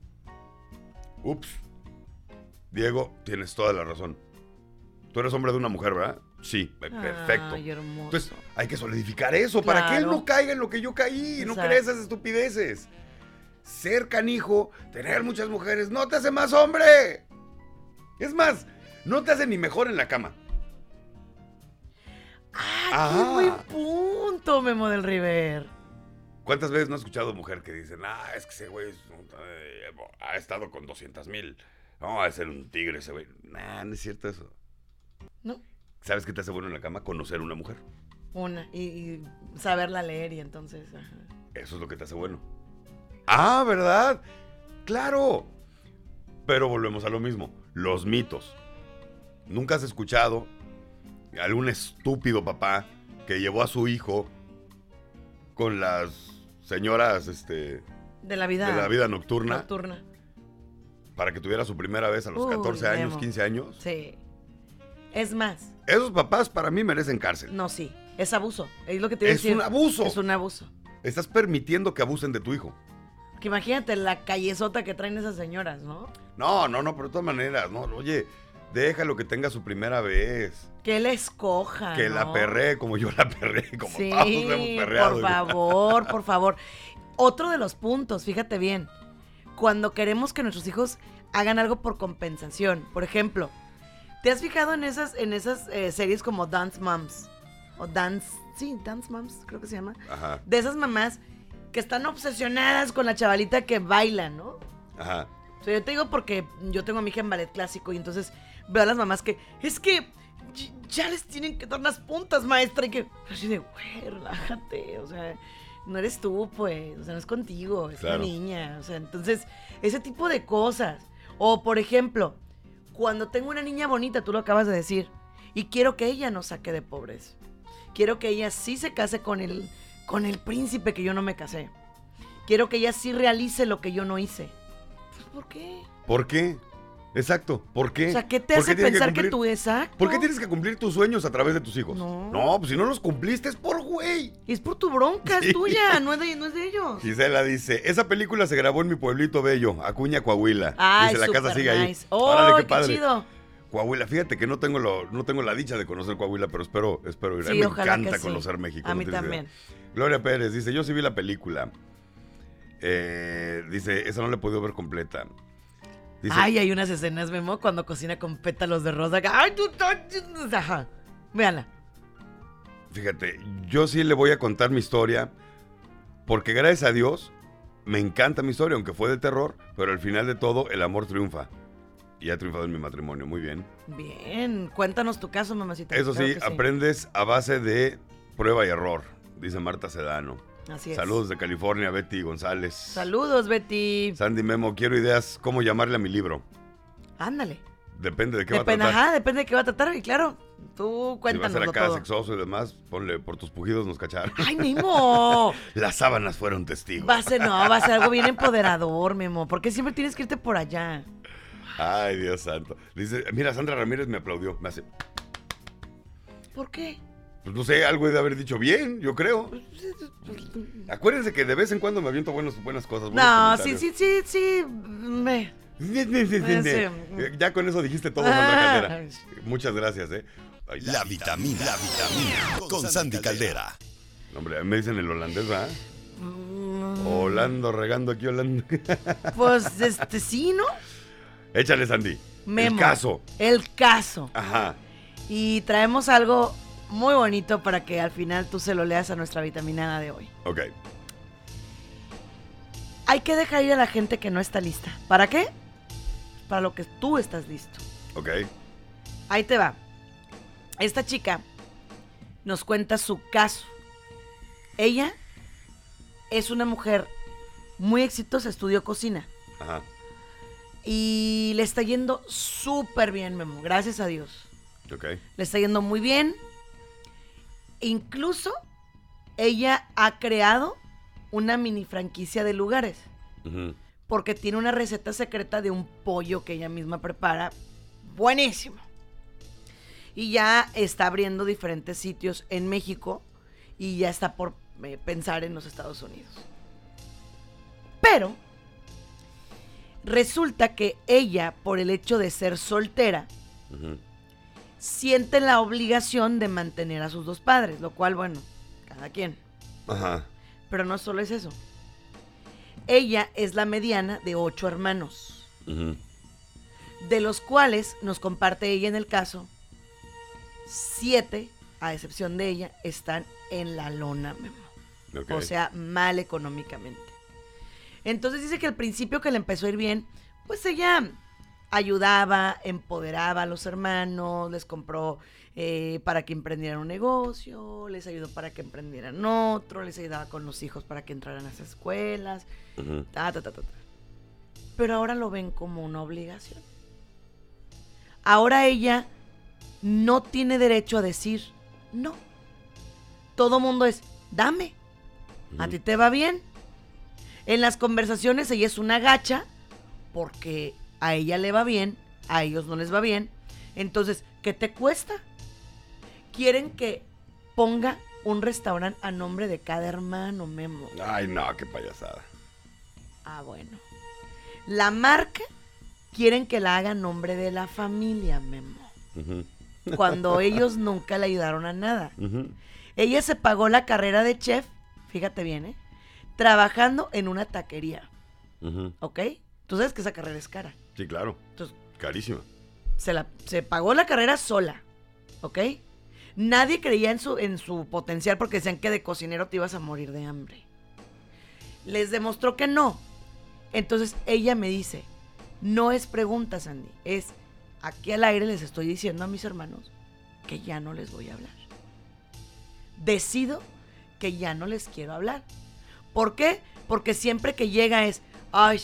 Speaker 3: Ups. Diego, tienes toda la razón. Tú eres hombre de una mujer, ¿verdad? Sí, pe- perfecto.
Speaker 2: Ay, hermoso.
Speaker 3: Entonces, hay que solidificar eso para que él no caiga en lo que yo caí y no crea esas estupideces. Ser canijo, tener muchas mujeres, no te hace más hombre. Es más, no te hace ni mejor en la cama.
Speaker 2: ¡Ah,
Speaker 3: Ah.
Speaker 2: qué buen punto, Memo del River!
Speaker 3: ¿Cuántas veces no he escuchado mujer que dicen, ah, es que ese güey es un- eh, ha estado con 200 mil? No, va a ser un tigre ese güey. Nah, no es cierto eso.
Speaker 2: No,
Speaker 3: ¿Sabes qué te hace bueno en la cama? Conocer una mujer.
Speaker 2: una. Y, y saberla leer y entonces... ajá.
Speaker 3: Eso es lo que te hace bueno. Ah, ¿verdad? Claro. Pero volvemos a lo mismo. Los mitos. ¿Nunca has escuchado algún estúpido papá que llevó a su hijo con las señoras este,
Speaker 2: De la vida...
Speaker 3: de la vida nocturna
Speaker 2: nocturna.
Speaker 3: para que tuviera su primera vez a los
Speaker 2: Uy,
Speaker 3: 14 años,
Speaker 2: Memo.
Speaker 3: 15 años?
Speaker 2: Sí. Es más,
Speaker 3: Esos papás para mí merecen cárcel.
Speaker 2: no, sí. Es abuso. Es lo que te iba a
Speaker 3: es
Speaker 2: decir.
Speaker 3: un abuso.
Speaker 2: Es un abuso.
Speaker 3: Estás permitiendo que abusen de tu hijo.
Speaker 2: Que imagínate la callezota que traen esas señoras, ¿no?
Speaker 3: No, no, no, pero de todas maneras, no, oye, déjalo que tenga su primera vez.
Speaker 2: Que él escoja.
Speaker 3: Que la perree como yo la perré, como
Speaker 2: Sí,
Speaker 3: todos hemos perreado.
Speaker 2: por favor, por favor. Otro de los puntos, fíjate bien. Cuando queremos que nuestros hijos hagan algo por compensación. Por ejemplo, ¿te has fijado en esas, en esas eh, series como Dance Moms? O Dance, sí, Dance Moms, creo que se llama.
Speaker 3: Ajá,
Speaker 2: De esas mamás que están obsesionadas con la chavalita que baila, ¿no?
Speaker 3: ajá.
Speaker 2: O sea, yo te digo porque yo tengo a mi hija en ballet clásico y entonces veo a las mamás que es que ya les tienen que dar las puntas, maestra, y que así de, güey, relájate, o sea, no eres tú, pues, o sea, no es contigo, es
Speaker 3: Claro.
Speaker 2: la niña, o sea, entonces, ese tipo de cosas. O, por ejemplo, cuando tengo una niña bonita, tú lo acabas de decir, y quiero que ella nos saque de pobres. Quiero que ella sí se case con el, con el príncipe que yo no me casé. Quiero que ella sí realice lo que yo no hice. Pues, ¿Por qué?
Speaker 3: ¿Por qué? Exacto, ¿por qué?
Speaker 2: O sea, ¿qué te
Speaker 3: ¿Por qué
Speaker 2: hace pensar que,
Speaker 3: cumplir-
Speaker 2: tú exacto?
Speaker 3: ¿Por qué tienes que cumplir tus sueños a través de tus hijos?
Speaker 2: No.
Speaker 3: pues si no los cumpliste es por güey.
Speaker 2: Es por tu bronca,
Speaker 3: Sí.
Speaker 2: es tuya, no es de, no es de ellos.
Speaker 3: Gisela dice, esa película se grabó en mi pueblito bello, Acuña, Coahuila.
Speaker 2: Ay,
Speaker 3: dice, la casa sigue ahí.
Speaker 2: nice. ¡Oh,
Speaker 3: Órale,
Speaker 2: qué,
Speaker 3: padre.
Speaker 2: chido!
Speaker 3: Coahuila, fíjate que no tengo lo, no tengo la dicha de conocer Coahuila, pero espero, espero ir.
Speaker 2: Sí,
Speaker 3: me encanta
Speaker 2: que sí.
Speaker 3: conocer México.
Speaker 2: A
Speaker 3: no
Speaker 2: mí también.
Speaker 3: idea. Gloria Pérez dice, yo sí vi la película. Eh, dice, esa no la he podido ver completa. Dice,
Speaker 2: Ay, hay unas escenas, Memo, cuando cocina con pétalos de rosa. ¡Ay, tú! Ajá. Véanla.
Speaker 3: Fíjate, yo sí le voy a contar mi historia, porque gracias a Dios me encanta mi historia, aunque fue de terror, pero al final de todo el amor triunfa. Y ha triunfado en mi matrimonio, muy bien.
Speaker 2: Bien, cuéntanos tu caso, mamacita.
Speaker 3: Eso
Speaker 2: Claro
Speaker 3: sí, aprendes a base de prueba y error, dice Marta Sedano.
Speaker 2: Así es.
Speaker 3: Saludos de California, Betty González.
Speaker 2: Saludos, Betty.
Speaker 3: Sandy Memo, quiero ideas cómo llamarle a mi libro.
Speaker 2: Ándale.
Speaker 3: Depende de qué
Speaker 2: Depende,
Speaker 3: va a tratar.
Speaker 2: ajá, depende de qué va a tratar. Y claro, tú
Speaker 3: si va a
Speaker 2: cuéntanos
Speaker 3: ser acá
Speaker 2: todo.
Speaker 3: sexoso y demás, ponle por tus pujidos nos cacharon.
Speaker 2: Ay, Memo.
Speaker 3: Las sábanas fueron testigos.
Speaker 2: Va a ser, no, va a ser algo bien empoderador, Memo. Porque siempre tienes que irte por allá.
Speaker 3: Ay, Dios santo. Dice, mira, Sandra Ramírez me aplaudió. Me hace,
Speaker 2: ¿Por qué?
Speaker 3: Pues no sé, algo he de haber dicho bien, yo creo. Acuérdense que de vez en cuando me aviento buenos, buenas cosas. buenos
Speaker 2: No, sí, sí, sí, sí. Me.
Speaker 3: Eh, Ya con eso dijiste todo, Sandra
Speaker 2: Ah.
Speaker 3: Caldera. Muchas gracias, ¿eh? Ay,
Speaker 1: La vitamina, la vitamina con Sandy Caldera.
Speaker 3: Hombre, me dicen el holandés, ¿verdad?
Speaker 2: Mm,
Speaker 3: Holando, regando aquí, Holando.
Speaker 2: Pues, este, sí, ¿no?
Speaker 3: Échale, Sandy.
Speaker 2: Memo.
Speaker 3: El caso.
Speaker 2: El caso.
Speaker 3: Ajá.
Speaker 2: Y traemos algo muy bonito para que al final tú se lo leas a nuestra vitaminada de hoy.
Speaker 3: Ok.
Speaker 2: Hay que dejar ir a la gente que no está lista. ¿Para qué? Para lo que tú estás listo.
Speaker 3: Ok.
Speaker 2: Ahí te va. Esta chica nos cuenta su caso. Ella es una mujer muy exitosa, estudió cocina.
Speaker 3: Ajá.
Speaker 2: Y le está yendo súper bien, Memo. Gracias a Dios.
Speaker 3: Ok.
Speaker 2: Le está yendo muy bien. Incluso ella ha creado una mini franquicia de lugares. Porque tiene una receta secreta de un pollo que ella misma prepara. Buenísimo. Y ya está abriendo diferentes sitios en México. Y ya está por eh, pensar en los Estados Unidos. Pero resulta que ella, por el hecho de ser soltera. Siente la obligación de mantener a sus dos padres, lo cual, bueno, cada quien.
Speaker 3: Ajá.
Speaker 2: Pero no solo es eso. Ella es la mediana de ocho hermanos, de los cuales nos comparte ella en el caso, siete, a excepción de ella, están en la lona, Memo.
Speaker 3: Ok.
Speaker 2: O sea, mal económicamente. Entonces dice que al principio que le empezó a ir bien, pues ella ayudaba, empoderaba a los hermanos, les compró eh, para que emprendieran un negocio, les ayudó para que emprendieran otro, les ayudaba con los hijos para que entraran a las escuelas, ta, ta, ta, ta. Pero ahora lo ven como una obligación. Ahora ella no tiene derecho a decir no. Todo mundo es, dame. ¿A ti te va bien? En las conversaciones ella es una gacha porque a ella le va bien, a ellos no les va bien. Entonces, ¿qué te cuesta? Quieren que ponga un restaurante a nombre de cada hermano, Memo.
Speaker 3: Ay, no, qué payasada.
Speaker 2: Ah, bueno. La marca quieren que la haga a nombre de la familia, Memo. Cuando ellos nunca le ayudaron a nada. Ella se pagó la carrera de chef, fíjate bien, ¿eh? Trabajando en una taquería. ¿ok? Tú sabes que esa carrera es cara.
Speaker 3: Sí, claro.
Speaker 2: Entonces,
Speaker 3: Carísima.
Speaker 2: se, la, se pagó la carrera sola, ¿ok? Nadie creía en su, en su potencial porque decían que de cocinero te ibas a morir de hambre. Les demostró que no. Entonces ella me dice, no es pregunta, Sandy, es aquí al aire les estoy diciendo a mis hermanos que ya no les voy a hablar. Decido que ya no les quiero hablar. ¿Por qué? Porque siempre que llega es, ay,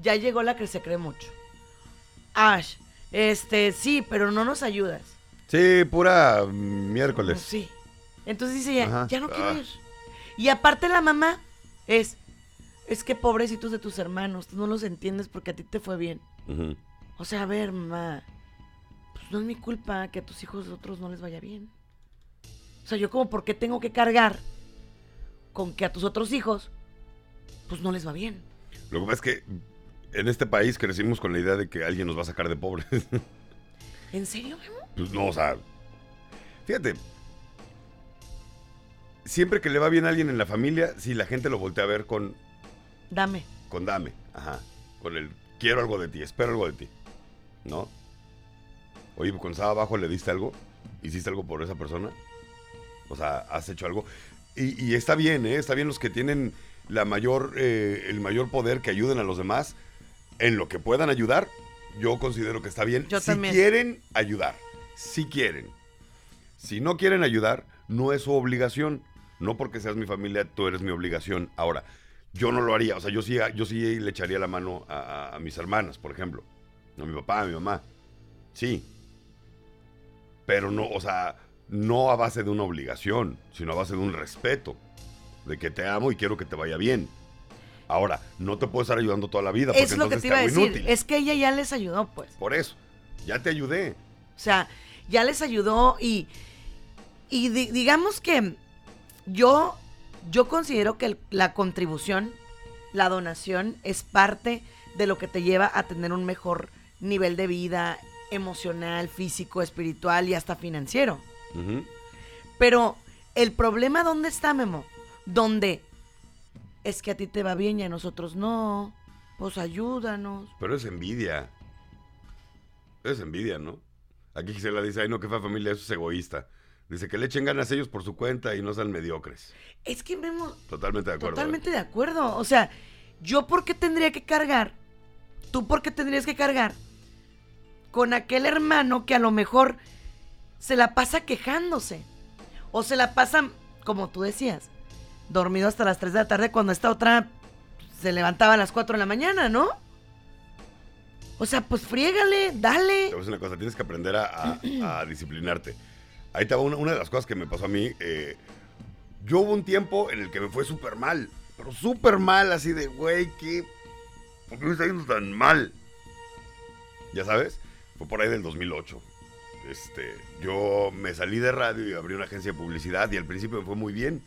Speaker 2: ya llegó la que se cree mucho. Ash, este, sí, pero no nos ayudas.
Speaker 3: Sí, pura miércoles.
Speaker 2: Sí. Entonces dice
Speaker 3: Ajá.
Speaker 2: ya no quiero
Speaker 3: Ah.
Speaker 2: ir. Y aparte la mamá es, es que pobrecitos de tus hermanos, tú no los entiendes porque a ti te fue bien. O sea, a ver, mamá, pues no es mi culpa que a tus hijos de otros no les vaya bien. O sea, yo como, ¿por qué tengo que cargar con que a tus otros hijos, pues no les va bien?
Speaker 3: Lo que pasa es que en este país crecimos con la idea de que alguien nos va a sacar de pobres.
Speaker 2: ¿En serio, Memo?
Speaker 3: Pues no, o sea. Fíjate. Siempre que le va bien a alguien en la familia, si la gente lo voltea a ver con,
Speaker 2: Dame.
Speaker 3: con dame. Ajá. Con el quiero algo de ti, espero algo de ti. ¿No? Oye, cuando estaba abajo le diste algo, hiciste algo por esa persona. O sea, has hecho algo. Y, y está bien, ¿eh? Está bien los que tienen la mayor, eh, el mayor poder que ayuden a los demás en lo que puedan ayudar. Yo considero que está bien.
Speaker 2: Yo
Speaker 3: si
Speaker 2: también.
Speaker 3: quieren ayudar, si quieren. Si no quieren ayudar, no es su obligación. No porque seas mi familia, tú eres mi obligación. Ahora, yo no lo haría. O sea, yo sí, yo sí le echaría la mano a, a- a mis hermanas, por ejemplo. A mi papá, a mi mamá. Sí. Pero no, o sea, no a base de una obligación, sino a base de un respeto. De que te amo y quiero que te vaya bien. Ahora, no te puedo estar ayudando toda la vida porque
Speaker 2: Es lo que te iba a decir.
Speaker 3: inútil.
Speaker 2: Es que ella ya les ayudó, pues.
Speaker 3: Por eso, ya te ayudé.
Speaker 2: O sea, ya les ayudó y, y di- digamos que yo, yo considero que el- la contribución, la donación es parte de lo que te lleva a tener un mejor nivel de vida emocional, físico, espiritual y hasta financiero. Pero el problema dónde está, Memo? Donde es que a ti te va bien y a nosotros no. Pues ayúdanos.
Speaker 3: Pero es envidia. Es envidia, ¿no? Aquí Gisela dice, ay no, que fue familia, eso es egoísta. Dice que le echen ganas ellos por su cuenta y no sean mediocres.
Speaker 2: Es que Memo,
Speaker 3: Totalmente de acuerdo. ¿eh?
Speaker 2: Totalmente de acuerdo. O sea, yo por qué tendría que cargar, tú por qué tendrías que cargar con aquel hermano que a lo mejor se la pasa quejándose. O se la pasa, como tú decías, dormido hasta las 3 de la tarde cuando esta otra se levantaba a las 4 de la mañana, ¿no? O sea, pues friégale, dale.
Speaker 3: Te una cosa, tienes que aprender a, disciplinarte. Ahí una, una de las cosas que me pasó a mí. eh, yo hubo un tiempo en el que me fue súper mal, pero súper mal, así de, güey, ¿qué? ¿Por qué me está yendo tan mal? Ya sabes, fue por ahí del 2008. Este, yo me salí de radio y abrí una agencia de publicidad y al principio me fue muy bien.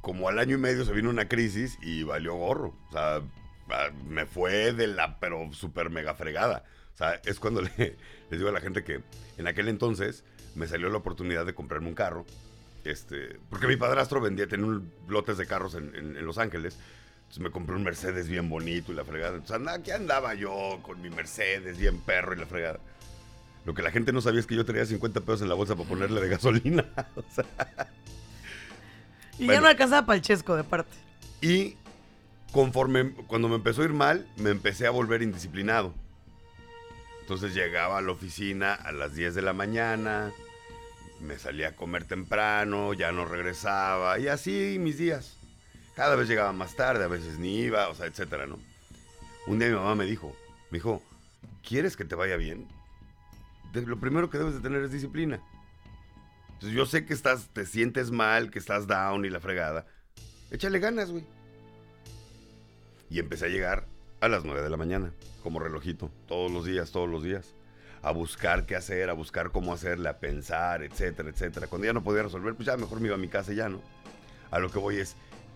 Speaker 3: Como al año y medio se vino una crisis y valió gorro. O sea, ah, me fue de la, pero súper mega fregada. O sea, es cuando le- les digo a la gente que en aquel entonces me salió la oportunidad de comprarme un carro. Este, porque mi padrastro vendía, tenía un lotes de carros en, en- Los Ángeles. Entonces me compré un Mercedes bien bonito y la fregada. Entonces andaba, aquí andaba yo con mi Mercedes bien perro y la fregada. Lo que la gente no sabía es que yo tenía 50 pesos en la bolsa para ponerle de gasolina. O sea,
Speaker 2: Y ya
Speaker 3: bueno.
Speaker 2: no alcanzaba para el chesco de parte.
Speaker 3: Y conforme, cuando me empezó a ir mal, me empecé a volver indisciplinado. Entonces llegaba a la oficina a las 10 de la mañana, me salía a comer temprano, ya no regresaba, y así mis días. Cada vez llegaba más tarde, a veces ni iba, o sea, etcétera, ¿no? Un día mi mamá me dijo, me dijo, ¿quieres que te vaya bien? Lo primero que debes de tener es disciplina. Entonces yo sé que estás, te sientes mal, que estás down y la fregada. Échale ganas, güey. Y empecé a llegar a las 9 de la mañana, como relojito, todos los días, todos los días. A buscar qué hacer, a buscar cómo hacerle, a pensar, etcétera, etcétera. Cuando ya no podía resolver, pues ya mejor me iba a mi casa y ya, ¿no? A lo que voy es,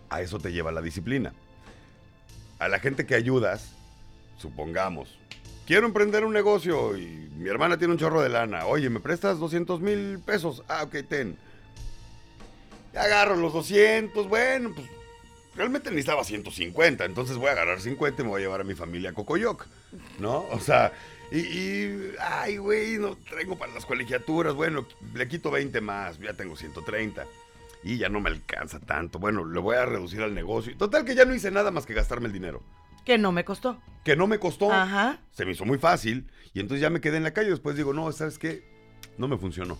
Speaker 3: a eso te lleva la disciplina. A la gente que ayudas, supongamos, quiero emprender un negocio y mi hermana tiene un chorro de lana. Oye, ¿me prestas 200 mil pesos? Ah, ok, ten. Agarro los 200, bueno, pues realmente necesitaba 150, entonces voy a agarrar 50 y me voy a llevar a mi familia a Cocoyoc, ¿no? O sea, y, ay, güey, no traigo para las colegiaturas, bueno, le quito 20 más, ya tengo 130. Y ya no me alcanza tanto. Bueno, le voy a reducir al negocio. Total que ya no hice nada más que gastarme el dinero.
Speaker 2: Que no me costó.
Speaker 3: Que no me costó.
Speaker 2: Ajá.
Speaker 3: Se me hizo muy fácil. Y entonces ya me quedé en la calle. Después digo, no, ¿sabes qué? No me funcionó.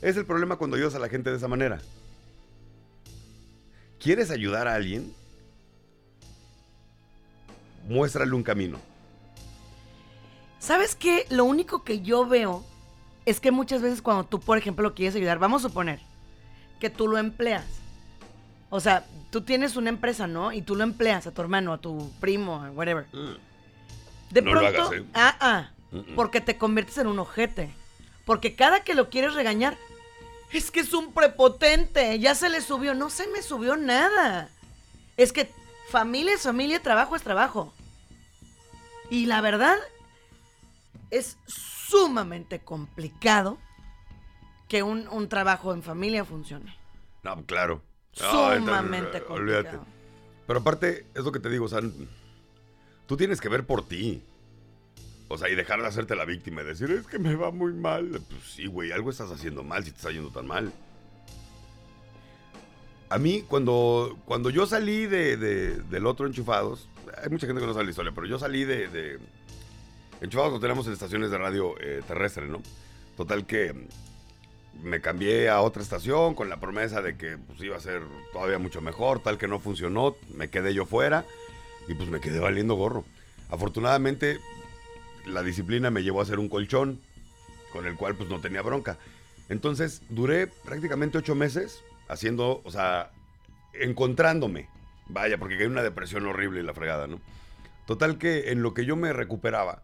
Speaker 3: Es el problema cuando ayudas a la gente de esa manera. ¿Quieres ayudar a alguien? Muéstrale un camino.
Speaker 2: ¿Sabes qué? Lo único que yo veo es que muchas veces cuando tú, por ejemplo, quieres ayudar, vamos a suponer que tú lo empleas. O sea, tú tienes una empresa, ¿no? Y tú lo empleas a tu hermano, a tu primo, whatever.
Speaker 3: Mm.
Speaker 2: De
Speaker 3: No lo
Speaker 2: pronto,
Speaker 3: hagas, ¿eh?
Speaker 2: ah, ah, porque te conviertes en un ojete. Porque cada que lo quieres regañar, es que es un prepotente, ya se le subió, no se me subió nada. Es que familia es familia, trabajo es trabajo. Y la verdad, es sumamente complicado que un, un trabajo en familia funcione.
Speaker 3: No, claro.
Speaker 2: Sumamente
Speaker 3: no. Olvídate. Pero aparte, es lo que te digo, o sea, tú tienes que ver por ti. O sea, y dejar de hacerte la víctima y decir, es que me va muy mal. Pues sí, güey, algo estás haciendo mal si te está yendo tan mal. A mí, cuando, cuando yo salí de, de- del otro Enchufados, hay mucha gente que no sabe la historia, pero yo salí de... de Enchufados lo tenemos en estaciones de radio eh, terrestre, ¿no? Total que me cambié a otra estación con la promesa de que pues, iba a ser todavía mucho mejor, tal que no funcionó, me quedé yo fuera y pues me quedé valiendo gorro. Afortunadamente, la disciplina me llevó a hacer un colchón con el cual pues no tenía bronca. Entonces duré prácticamente ocho meses haciendo, o sea, encontrándome. Vaya, porque en una depresión horrible y la fregada, ¿no? Total que en lo que yo me recuperaba,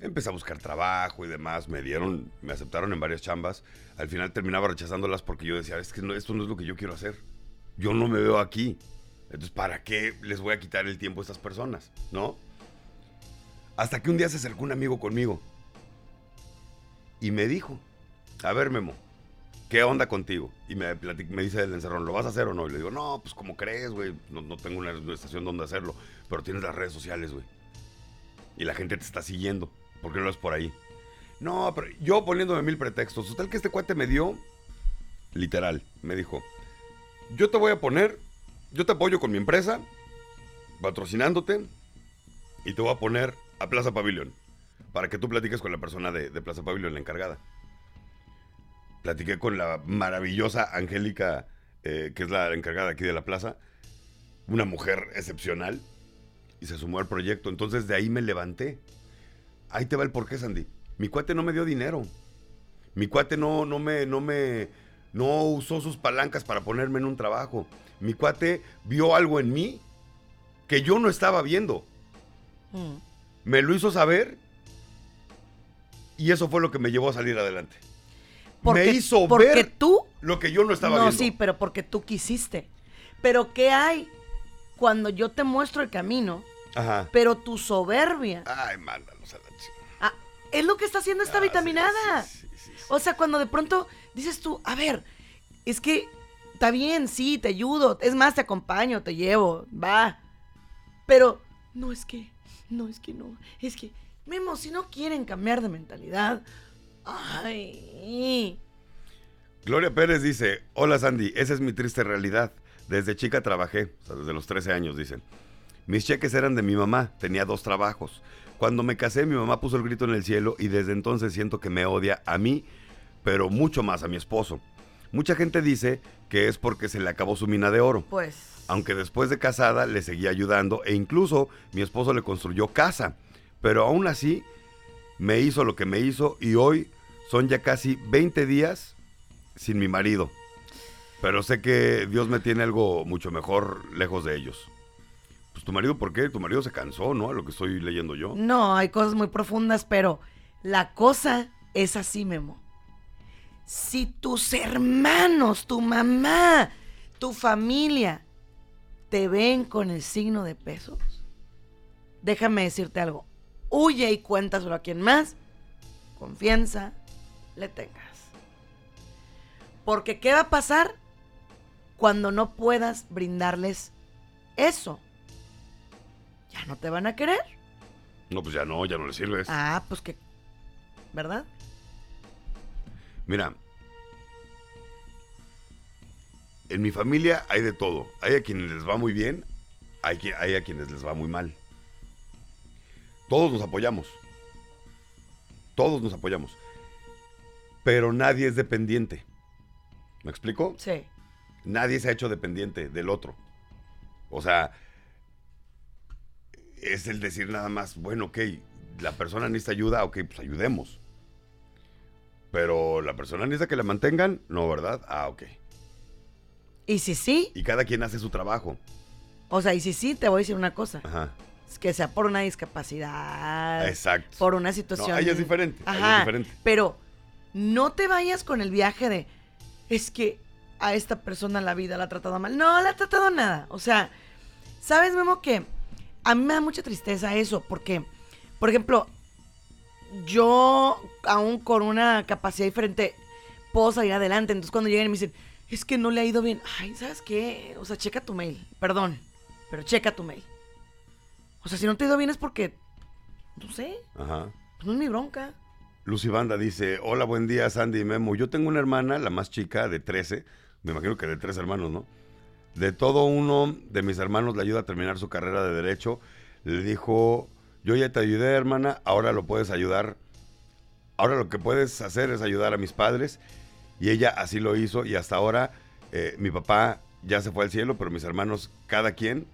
Speaker 3: empecé a buscar trabajo y demás, me dieron, me aceptaron en varias chambas. Al final terminaba rechazándolas porque yo decía, es que no- esto no es lo que yo quiero hacer. Yo no me veo aquí. Entonces, ¿para qué les voy a quitar el tiempo a estas personas? ¿No? Hasta que un día se acercó un amigo conmigo y me dijo, a ver Memo, ¿qué onda contigo? Y me, me dice el encerrón, ¿lo vas a hacer o no? Y le digo, no, pues como crees, güey, no, no tengo una estación donde hacerlo, pero tienes las redes sociales, güey. Y la gente te está siguiendo, ¿por qué no lo es por ahí? No, pero yo poniéndome mil pretextos, total que este cuate me dio, literal, me dijo, yo te voy a poner, yo te apoyo con mi empresa, patrocinándote, y te voy a poner a Plaza Pavilion para que tú platiques con la persona de, de Plaza Pavilion, la encargada. Platiqué con la maravillosa Angélica, eh, que es la encargada aquí de la plaza, una mujer excepcional, y se sumó al proyecto. Entonces de ahí me levanté. Ahí te va el porqué, Sandy. Mi cuate no me dio dinero. Mi cuate no, no me, no me, no usó sus palancas para ponerme en un trabajo. Mi cuate vio algo en mí que yo no estaba viendo
Speaker 2: Mm.
Speaker 3: me lo hizo saber y eso fue lo que me llevó a salir adelante.
Speaker 2: Porque,
Speaker 3: me hizo
Speaker 2: porque
Speaker 3: ver
Speaker 2: tú
Speaker 3: lo que yo no estaba
Speaker 2: no,
Speaker 3: viendo.
Speaker 2: sí, pero porque tú quisiste. Pero ¿qué hay cuando yo te muestro el camino,
Speaker 3: Ajá.
Speaker 2: pero tu soberbia?
Speaker 3: Ay, mándalos
Speaker 2: es lo que está haciendo esta
Speaker 3: Ah,
Speaker 2: vitaminada.
Speaker 3: sí, sí, sí, sí.
Speaker 2: O sea, cuando de pronto dices tú, a ver, es que está bien, sí, te ayudo. Es más, te acompaño, te llevo, va. Pero no es que, no es que no. Es que, Memo, si no quieren cambiar de mentalidad, ay.
Speaker 3: Gloria Pérez dice, hola Sandy, esa es mi triste realidad. Desde chica trabajé, o sea, desde los 13 años, dicen. Mis cheques eran de mi mamá, tenía dos trabajos. Cuando me casé, mi mamá puso el grito en el cielo y desde entonces siento que me odia a mí, pero mucho más a mi esposo. Mucha gente dice que es porque se le acabó su mina de oro.
Speaker 2: Pues,
Speaker 3: Aunque después de casada le seguía ayudando e incluso mi esposo le construyó casa. Pero aún así me hizo lo que me hizo y hoy son ya casi 20 días sin mi marido. Pero sé que Dios me tiene algo mucho mejor lejos de ellos. Pues tu marido, ¿por qué? Tu marido se cansó, ¿no? A lo que estoy leyendo yo.
Speaker 2: no, hay cosas muy profundas, pero la cosa es así, Memo. Si tus hermanos, tu mamá, tu familia te ven con el signo de pesos, déjame decirte algo. Huye y cuéntaselo a quien más confianza le tengas. Porque ¿qué va a pasar cuando no puedas brindarles eso? Ya no te van a querer.
Speaker 3: No, pues ya no, ya no le sirves.
Speaker 2: Ah, pues que, ¿verdad?
Speaker 3: Mira, en mi familia hay de todo. Hay a quienes les va muy bien, hay, hay a quienes les va muy mal. Todos nos apoyamos. Todos nos apoyamos. Pero nadie es dependiente. ¿Me explico?
Speaker 2: Sí.
Speaker 3: Nadie se ha hecho dependiente del otro. O sea, es el decir nada más, bueno, ok, la persona necesita ayuda, ok, pues ayudemos. Pero la persona necesita que la mantengan, no, ¿verdad? Ah, ok.
Speaker 2: Y si sí,
Speaker 3: Y cada quien hace su trabajo.
Speaker 2: o sea, y si sí, te voy a decir una cosa.
Speaker 3: Ajá.
Speaker 2: Es que sea por una discapacidad.
Speaker 3: Exacto.
Speaker 2: Por una situación.
Speaker 3: No, ella es diferente, ella es
Speaker 2: Ajá.
Speaker 3: diferente.
Speaker 2: Pero no te vayas con el viaje de. Es que a esta persona la vida la ha tratado mal. No, la ha tratado nada. O sea, ¿sabes, Memo? Que a mí me da mucha tristeza eso. Porque, por ejemplo, yo, aún con una capacidad diferente, puedo salir adelante. Entonces, cuando llegan y me dicen, es que no le ha ido bien. Ay, ¿sabes qué? O sea, checa tu mail. Perdón, pero checa tu mail. O sea, si no te ha ido bien es porque, no sé,
Speaker 3: Ajá.
Speaker 2: pues no es mi bronca.
Speaker 3: Lucy Banda dice, hola, buen día, Sandy y Memo. Yo tengo una hermana, la más chica, de 13. Me imagino que de tres hermanos, ¿no? De todo uno de mis hermanos le ayuda a terminar su carrera de Derecho. Le dijo, yo ya te ayudé, hermana, ahora lo puedes ayudar. Ahora lo que puedes hacer es ayudar a mis padres. Y ella así lo hizo y hasta ahora eh, mi papá ya se fue al cielo, pero mis hermanos, cada quien,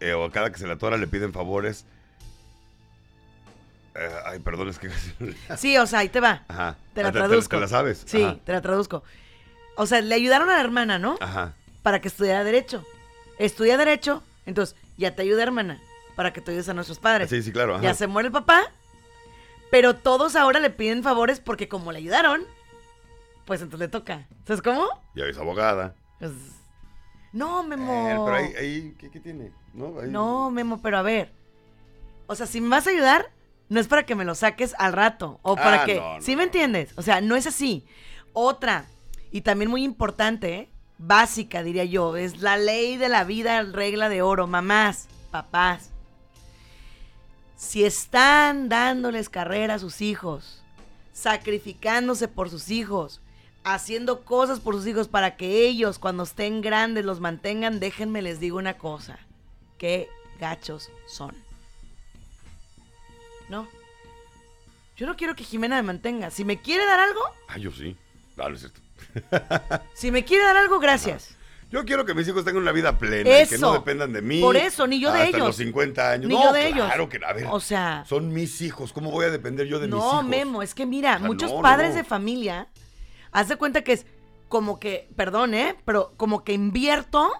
Speaker 3: eh, o cada que se la atora, le piden favores. Eh, ay, perdón, es que...
Speaker 2: Sí, o sea, ahí te va.
Speaker 3: Ajá.
Speaker 2: Te la traduzco.
Speaker 3: Te, la sabes.
Speaker 2: Sí,
Speaker 3: Ajá.
Speaker 2: te la traduzco. O sea, le ayudaron a la hermana, ¿no?
Speaker 3: Ajá.
Speaker 2: Para que estudiara Derecho. Estudia Derecho, entonces ya te ayuda, hermana, para que tú ayudes a nuestros padres.
Speaker 3: Sí, sí, claro. Ajá.
Speaker 2: Ya se muere el papá, pero todos ahora le piden favores porque como le ayudaron, pues entonces le toca. ¿Sabes cómo?
Speaker 3: Ya es abogada.
Speaker 2: Pues, no, Memo.
Speaker 3: Eh, pero ahí, ahí ¿qué, qué tiene? ¿No? Ahí-
Speaker 2: No, Memo, pero a ver. O sea, si me vas a ayudar, no es para que me lo saques al rato. O para
Speaker 3: Ah,
Speaker 2: que.
Speaker 3: no, no,
Speaker 2: ¿Sí me entiendes? O sea, no es así. Otra, y también muy importante, ¿eh? Básica, diría yo, es la ley de la vida, regla de oro. Mamás, papás. Si están dándoles carrera a sus hijos, sacrificándose por sus hijos, haciendo cosas por sus hijos para que ellos cuando estén grandes los mantengan, déjenme les digo una cosa. Qué gachos son. No. Yo no quiero que Jimena me mantenga. Si me quiere dar algo,
Speaker 3: Ah, yo sí. Dale, es cierto.
Speaker 2: Si me quiere dar algo, gracias.
Speaker 3: Yo quiero que mis hijos tengan una vida plena y que no
Speaker 2: Eso.
Speaker 3: dependan de mí.
Speaker 2: Por eso, ni yo de
Speaker 3: hasta
Speaker 2: ellos.
Speaker 3: los 50 años.
Speaker 2: Ni
Speaker 3: no,
Speaker 2: yo de ellos.
Speaker 3: Claro que, a ver,
Speaker 2: O sea,
Speaker 3: son mis hijos. ¿Cómo voy a depender yo de mis hijos?
Speaker 2: no, Memo, es que mira,
Speaker 3: O sea,
Speaker 2: muchos
Speaker 3: no,
Speaker 2: padres de familia, haz de cuenta que es como que, perdón, ¿eh? Pero como que invierto,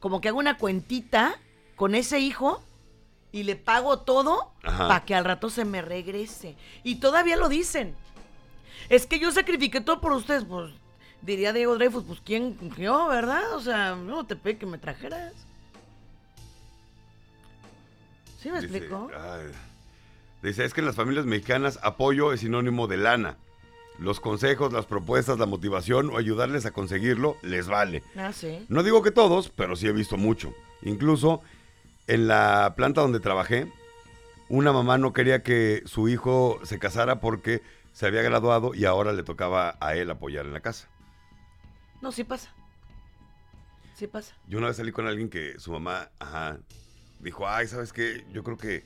Speaker 2: como que hago una cuentita con ese hijo y le pago todo para que al rato se me regrese. Y todavía lo dicen. Es que yo sacrifiqué todo por ustedes, pues diría Diego Dreyfus, pues quién, yo, ¿verdad? O sea, no te pedí que me trajeras. ¿Sí me
Speaker 3: Dice,
Speaker 2: explico?
Speaker 3: ay, dice, es que en las familias mexicanas apoyo es sinónimo de lana. Los consejos, las propuestas, la motivación o ayudarles a conseguirlo les vale.
Speaker 2: Ah, sí.
Speaker 3: No digo que todos, pero sí he visto mucho. Incluso en la planta donde trabajé, una mamá no quería que su hijo se casara porque se había graduado y ahora le tocaba a él apoyar en la casa.
Speaker 2: No, sí pasa. Sí pasa.
Speaker 3: Yo una vez salí con alguien que su mamá, ajá, dijo, ay, ¿sabes qué? Yo creo que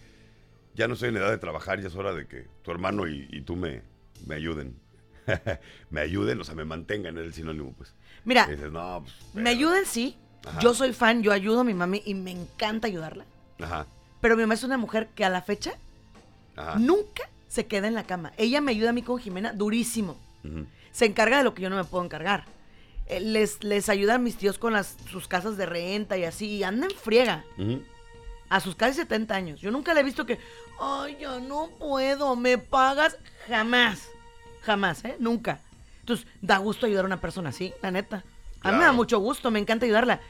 Speaker 3: ya no estoy en edad de trabajar, ya es hora de que tu hermano y, y tú me, me ayuden. me ayuden, o sea, me mantengan, es el sinónimo, pues.
Speaker 2: Mira,
Speaker 3: dices, no, pues,
Speaker 2: me
Speaker 3: pero-".
Speaker 2: ayuden, sí.
Speaker 3: Ajá.
Speaker 2: Yo soy fan, yo ayudo a mi mami y me encanta ayudarla.
Speaker 3: Ajá,
Speaker 2: Pero mi mamá es una mujer que a la fecha
Speaker 3: ajá.
Speaker 2: nunca se queda en la cama. Ella me ayuda a mí con Jimena durísimo. Se encarga de lo que yo no me puedo encargar. Eh, Les, les ayuda a mis tíos con las, sus casas de renta y así. Y anda en friega. A sus casi 70 años. Yo nunca le he visto que, ay, ya no puedo, me pagas. Jamás. Jamás, ¿eh? Nunca. Entonces, da gusto ayudar a una persona así, la neta. A mí me da mucho gusto, me encanta ayudarla.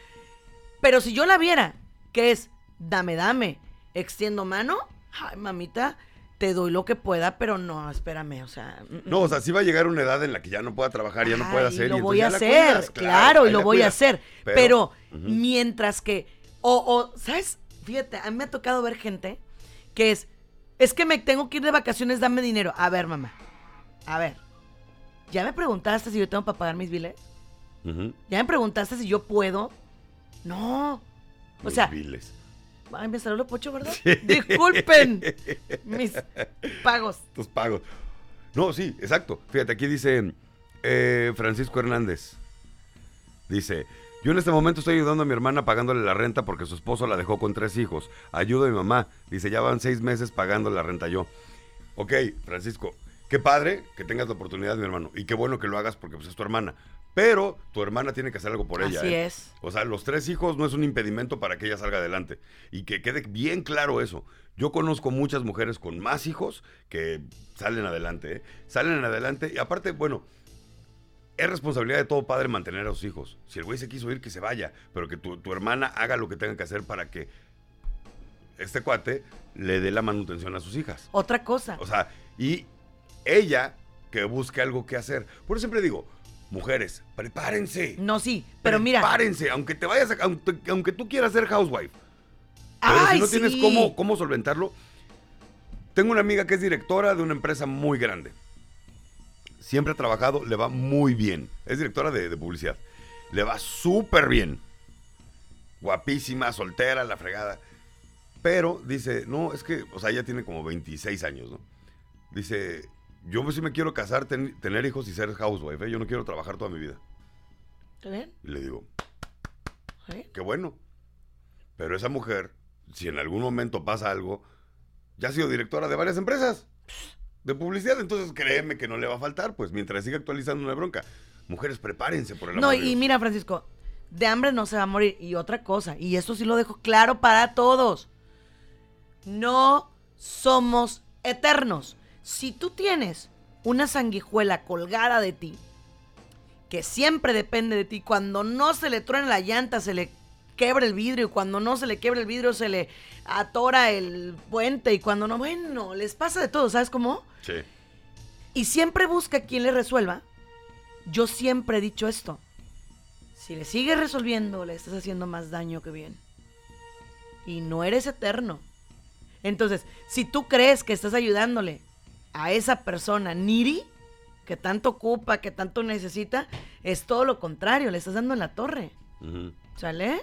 Speaker 2: Pero si yo la viera, que es, dame, dame, extiendo mano, ay, mamita, te doy lo que pueda, pero no, espérame, o sea. mm,
Speaker 3: No, o sea, sí va a llegar una edad en la que ya no pueda trabajar, ya no pueda hacer.
Speaker 2: Y lo
Speaker 3: y
Speaker 2: voy a hacer,
Speaker 3: cuidas,
Speaker 2: claro, y lo voy a hacer. Pero, mientras que, o, o, ¿sabes? Fíjate, a mí me ha tocado ver gente que es, es que me tengo que ir de vacaciones, dame dinero. A ver, mamá, a ver, ¿ya me preguntaste si yo tengo para pagar mis biles? ¿Ya me preguntaste si yo puedo? No. O
Speaker 3: Mis
Speaker 2: sea,
Speaker 3: biles.
Speaker 2: Ay, me salió lo pocho, ¿verdad? Disculpen mis pagos.
Speaker 3: Tus pagos. No, sí, exacto. Fíjate, aquí dice eh, Francisco Hernández. Dice, yo en este momento estoy ayudando a mi hermana pagándole la renta porque su esposo la dejó con tres hijos. Ayudo a mi mamá. Dice, ya van seis meses pagando la renta yo. Ok, Francisco, qué padre que tengas la oportunidad, mi hermano. Y qué bueno que lo hagas porque pues, es tu hermana. Pero tu hermana tiene que hacer algo por ella.
Speaker 2: Así
Speaker 3: ¿eh?
Speaker 2: es.
Speaker 3: O sea, los tres hijos no es un impedimento para que ella salga adelante. Y que quede bien claro eso. Yo conozco muchas mujeres con más hijos que salen adelante. ¿eh? Salen adelante. Y aparte, bueno, es responsabilidad de todo padre mantener a sus hijos. Si el güey se quiso ir, que se vaya. Pero que tu, tu hermana haga lo que tenga que hacer para que este cuate le dé la manutención a sus hijas.
Speaker 2: Otra cosa.
Speaker 3: O sea, y ella que busque algo que hacer. Por eso siempre digo, mujeres, prepárense.
Speaker 2: No, sí, pero mira.
Speaker 3: Prepárense, aunque te vayas a, aunque, aunque tú quieras ser housewife. Pero
Speaker 2: Ay,
Speaker 3: si no tienes cómo, cómo solventarlo. Tengo una amiga que es directora de una empresa muy grande. Siempre ha trabajado, le va muy bien. Es directora de, de publicidad. Le va súper bien. Guapísima, soltera, la fregada. Pero dice, no, es que, o sea, ella tiene como 26 años, ¿no? Dice, yo pues sí me quiero casar, ten- tener hijos y ser housewife, ¿eh? yo no quiero trabajar toda mi vida.
Speaker 2: ¿Está bien?
Speaker 3: Y le digo,
Speaker 2: ¿Está bien?
Speaker 3: qué bueno. Pero esa mujer, si en algún momento pasa algo, ya ha sido directora de varias empresas de publicidad, entonces créeme que no le va a faltar, pues mientras siga actualizando una bronca. Mujeres, prepárense por el amor
Speaker 2: No, y mira, Francisco, de hambre no se va a morir. Y otra cosa, y esto sí lo dejo claro para todos. No somos eternos. Si tú tienes una sanguijuela colgada de ti, que siempre depende de ti, cuando no se le truena la llanta, se le quebra el vidrio, y cuando no se le quebra el vidrio, se le atora el puente, y cuando no, bueno, les pasa de todo, ¿sabes cómo?
Speaker 3: Sí.
Speaker 2: y siempre busca quien le resuelva, yo siempre he dicho esto. Si le sigues resolviendo, le estás haciendo más daño que bien. Y no eres eterno. Entonces, si tú crees que estás ayudándole a esa persona niri, que tanto ocupa, que tanto necesita, es todo lo contrario, le estás dando en la torre. ¿Sale?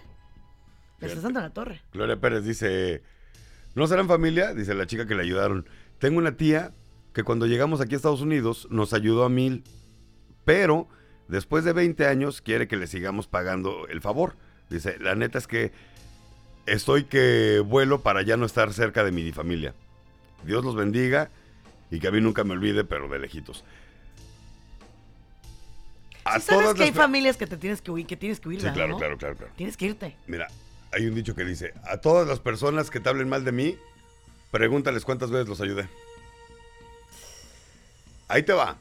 Speaker 2: Le estás dando en la torre.
Speaker 3: Gloria Pérez dice, ¿no serán familia? Dice la chica que le ayudaron. Tengo una tía que cuando llegamos aquí a Estados Unidos nos ayudó a mil, pero después de 20 años quiere que le sigamos pagando el favor. Dice, la neta es que estoy que vuelo para ya no estar cerca de mi familia. Dios los bendiga y que a mí nunca me olvide, pero de lejitos. A
Speaker 2: Sí sabes que hay familias que te tienes que huir, que tienes que huir,
Speaker 3: Sí,
Speaker 2: ¿verdad,
Speaker 3: claro,
Speaker 2: no?
Speaker 3: claro, claro, claro.
Speaker 2: Tienes que irte.
Speaker 3: Mira, hay un dicho que dice, a todas las personas que te hablen mal de mí, pregúntales cuántas veces los ayudé. Ahí te va.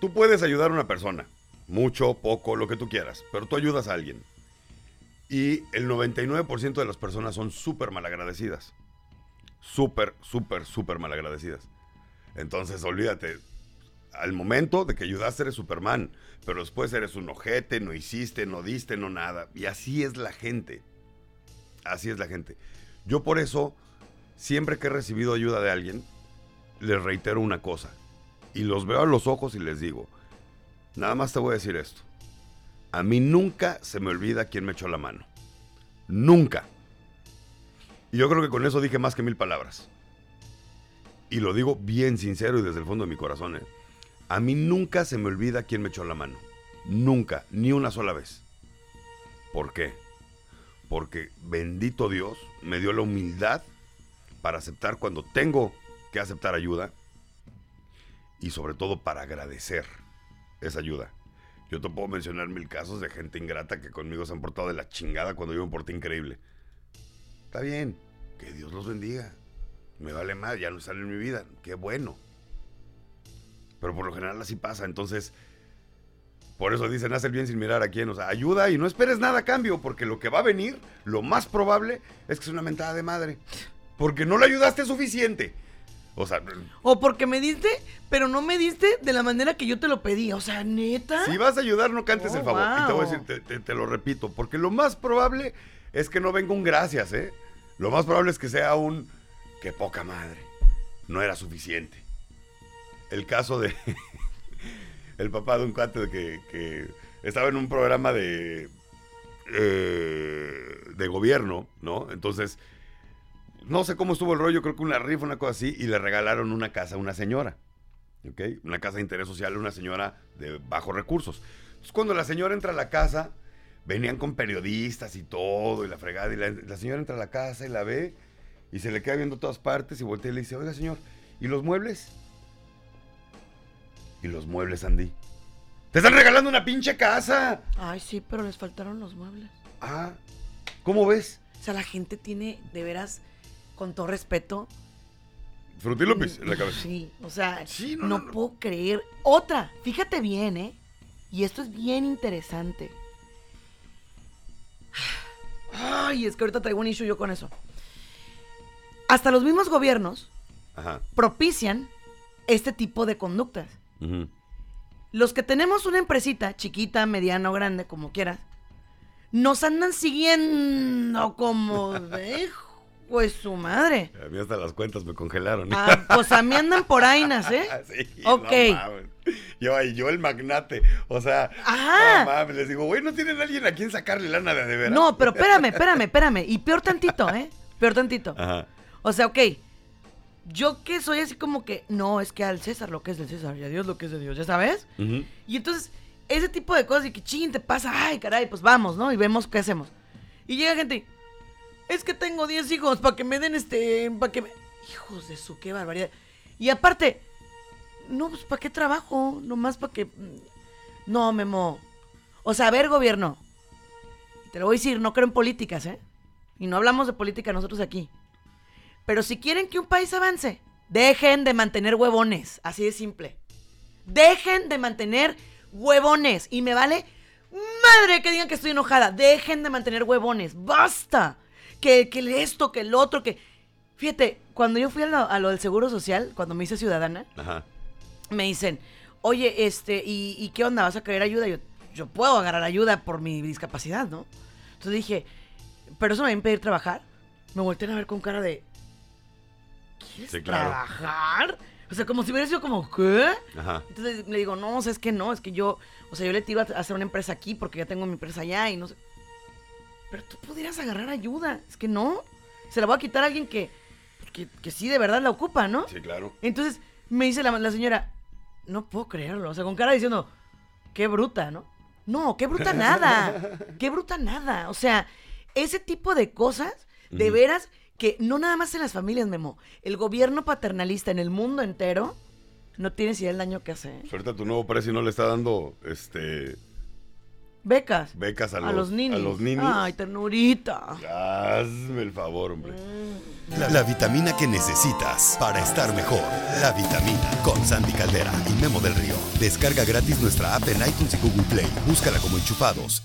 Speaker 3: Tú puedes ayudar a una persona, mucho, poco, lo que tú quieras, pero tú ayudas a alguien. Y el 99% de las personas son súper malagradecidas. Súper, súper, súper malagradecidas. Entonces, olvídate, al momento de que ayudaste eres Superman, pero después eres un ojete, no hiciste, no diste, no nada. Y así es la gente. Así es la gente. Yo por eso, siempre que he recibido ayuda de alguien, les reitero una cosa. Y los veo a los ojos y les digo, nada más te voy a decir esto. A mí nunca se me olvida quién me echó la mano. Nunca. Y yo creo que con eso dije más que mil palabras. Y lo digo bien sincero y desde el fondo de mi corazón. ¿eh? A mí nunca se me olvida quién me echó la mano. Nunca, ni una sola vez. ¿Por qué? Porque bendito Dios me dio la humildad para aceptar cuando tengo que aceptar ayuda y sobre todo para agradecer esa ayuda. Yo te puedo mencionar mil casos de gente ingrata que conmigo se han portado de la chingada cuando yo me porté increíble. Está bien, que Dios los bendiga. Me vale más, ya no sale en mi vida. Qué bueno. Pero por lo general así pasa. Entonces, por eso dicen, haz el bien sin mirar a quién. O sea, ayuda y no esperes nada a cambio, porque lo que va a venir, lo más probable, es que es una mentada de madre. Porque no le ayudaste suficiente. O sea,
Speaker 2: O porque me diste, pero no me diste de la manera que yo te lo pedí. O sea, neta.
Speaker 3: si vas a ayudar, no cantes
Speaker 2: Oh,
Speaker 3: el favor. Y te voy a decir, te, te- te lo repito, porque lo más probable es que no venga un gracias, ¿eh? Lo más probable es que sea un, qué poca madre. No era suficiente. El caso de el papá de un cuate que, estaba en un programa de eh, de gobierno, ¿no? Entonces, no sé cómo estuvo el rollo, creo que una rifa, una cosa así, y le regalaron una casa a una señora. ¿ok? Una casa de interés social una señora de bajos recursos. Entonces, cuando la señora entra a la casa, venían con periodistas y todo, y la fregada, y la señora entra a la casa y la ve, y se le queda viendo todas partes, y voltea y le dice, oiga señor, ¿y los muebles? ¿Y los muebles, Andy? Te están regalando una pinche casa.
Speaker 2: Ay, sí, pero les faltaron los muebles.
Speaker 3: Ah, ¿cómo ves?
Speaker 2: O sea, la gente tiene, de veras, con todo respeto.
Speaker 3: Frutilupis en la cabeza.
Speaker 2: Sí, o sea,
Speaker 3: Sí,
Speaker 2: no,
Speaker 3: no, no, no.
Speaker 2: puedo creer. Otra, fíjate bien, ¿eh? Y esto es bien interesante. Ay, es que ahorita traigo un issue yo con eso. Hasta los mismos gobiernos
Speaker 3: Ajá.
Speaker 2: propician este tipo de conductas. Los que tenemos una empresita, chiquita, mediana o grande, como quieras, nos andan siguiendo como de de su madre.
Speaker 3: A mí hasta las cuentas me congelaron.
Speaker 2: Ah, pues a mí andan por ainas, ¿eh?
Speaker 3: Sí,
Speaker 2: Ok.
Speaker 3: no mames. yo, yo el magnate. O sea,
Speaker 2: Ajá.
Speaker 3: no mames, les digo, güey, ¿no tienen alguien a quien sacarle lana de, de veras?
Speaker 2: No, pero espérame, espérame, espérame. Y peor tantito, ¿eh? Peor tantito.
Speaker 3: Ajá.
Speaker 2: O sea, ok. Yo que soy así como que, no, es que al César lo que es del César y a Dios lo que es de Dios, ¿ya sabes? Y entonces, ese tipo de cosas y que ching, te pasa, ay, caray, pues vamos, ¿no? Y vemos qué hacemos. Y llega gente, es que tengo 10 hijos para que me den este, para que me... Hijos de su, qué barbaridad. Y aparte, no, pues ¿para qué trabajo? Nomás para que... No, Memo. O sea, a ver, gobierno. Te lo voy a decir, no creo en políticas, ¿eh? Y no hablamos de política nosotros aquí. Pero si quieren que un país avance, dejen de mantener huevones. Así de simple. Dejen de mantener huevones. Y me vale madre que digan que estoy enojada. Dejen de mantener huevones. Basta. Que, que esto, que el otro, que... Fíjate, cuando yo fui a lo, a lo del Seguro Social, cuando me hice ciudadana,
Speaker 3: Ajá.
Speaker 2: me dicen, oye, este, ¿y, y qué onda? ¿Vas a querer ayuda? Yo, yo puedo agarrar ayuda por mi discapacidad, ¿no? Entonces dije, ¿pero eso me va a impedir trabajar? Me voltean a ver con cara de, ¿quieres
Speaker 3: Sí, claro.
Speaker 2: trabajar? O sea, como si hubiera sido como, ¿qué?
Speaker 3: Ajá.
Speaker 2: Entonces le digo, no, o sea, es que no, es que yo, o sea, yo le tiro a hacer una empresa aquí porque ya tengo mi empresa allá y no sé. Pero tú pudieras agarrar ayuda, es que no. Se la voy a quitar a alguien que, que, que sí de verdad la ocupa, ¿no?
Speaker 3: Sí, claro.
Speaker 2: Entonces me dice la, la señora, no puedo creerlo, o sea, con cara diciendo, qué bruta, ¿no? No, qué bruta nada, qué bruta nada. O sea, ese tipo de cosas, de veras, que no nada más en las familias, Memo, el gobierno paternalista en el mundo entero, no tienes idea del daño que hace. ¿eh?
Speaker 3: Pues ahorita tu nuevo precio no le está dando este
Speaker 2: Becas.
Speaker 3: becas a los,
Speaker 2: A los ninis.
Speaker 3: A los ninis.
Speaker 2: Ay, ternurita.
Speaker 3: Hazme el favor, hombre.
Speaker 1: La, la vitamina que necesitas para estar mejor. La vitamina con Sandy Caldera y Memo del Río. Descarga gratis nuestra app en iTunes y Google Play. Búscala como enchufados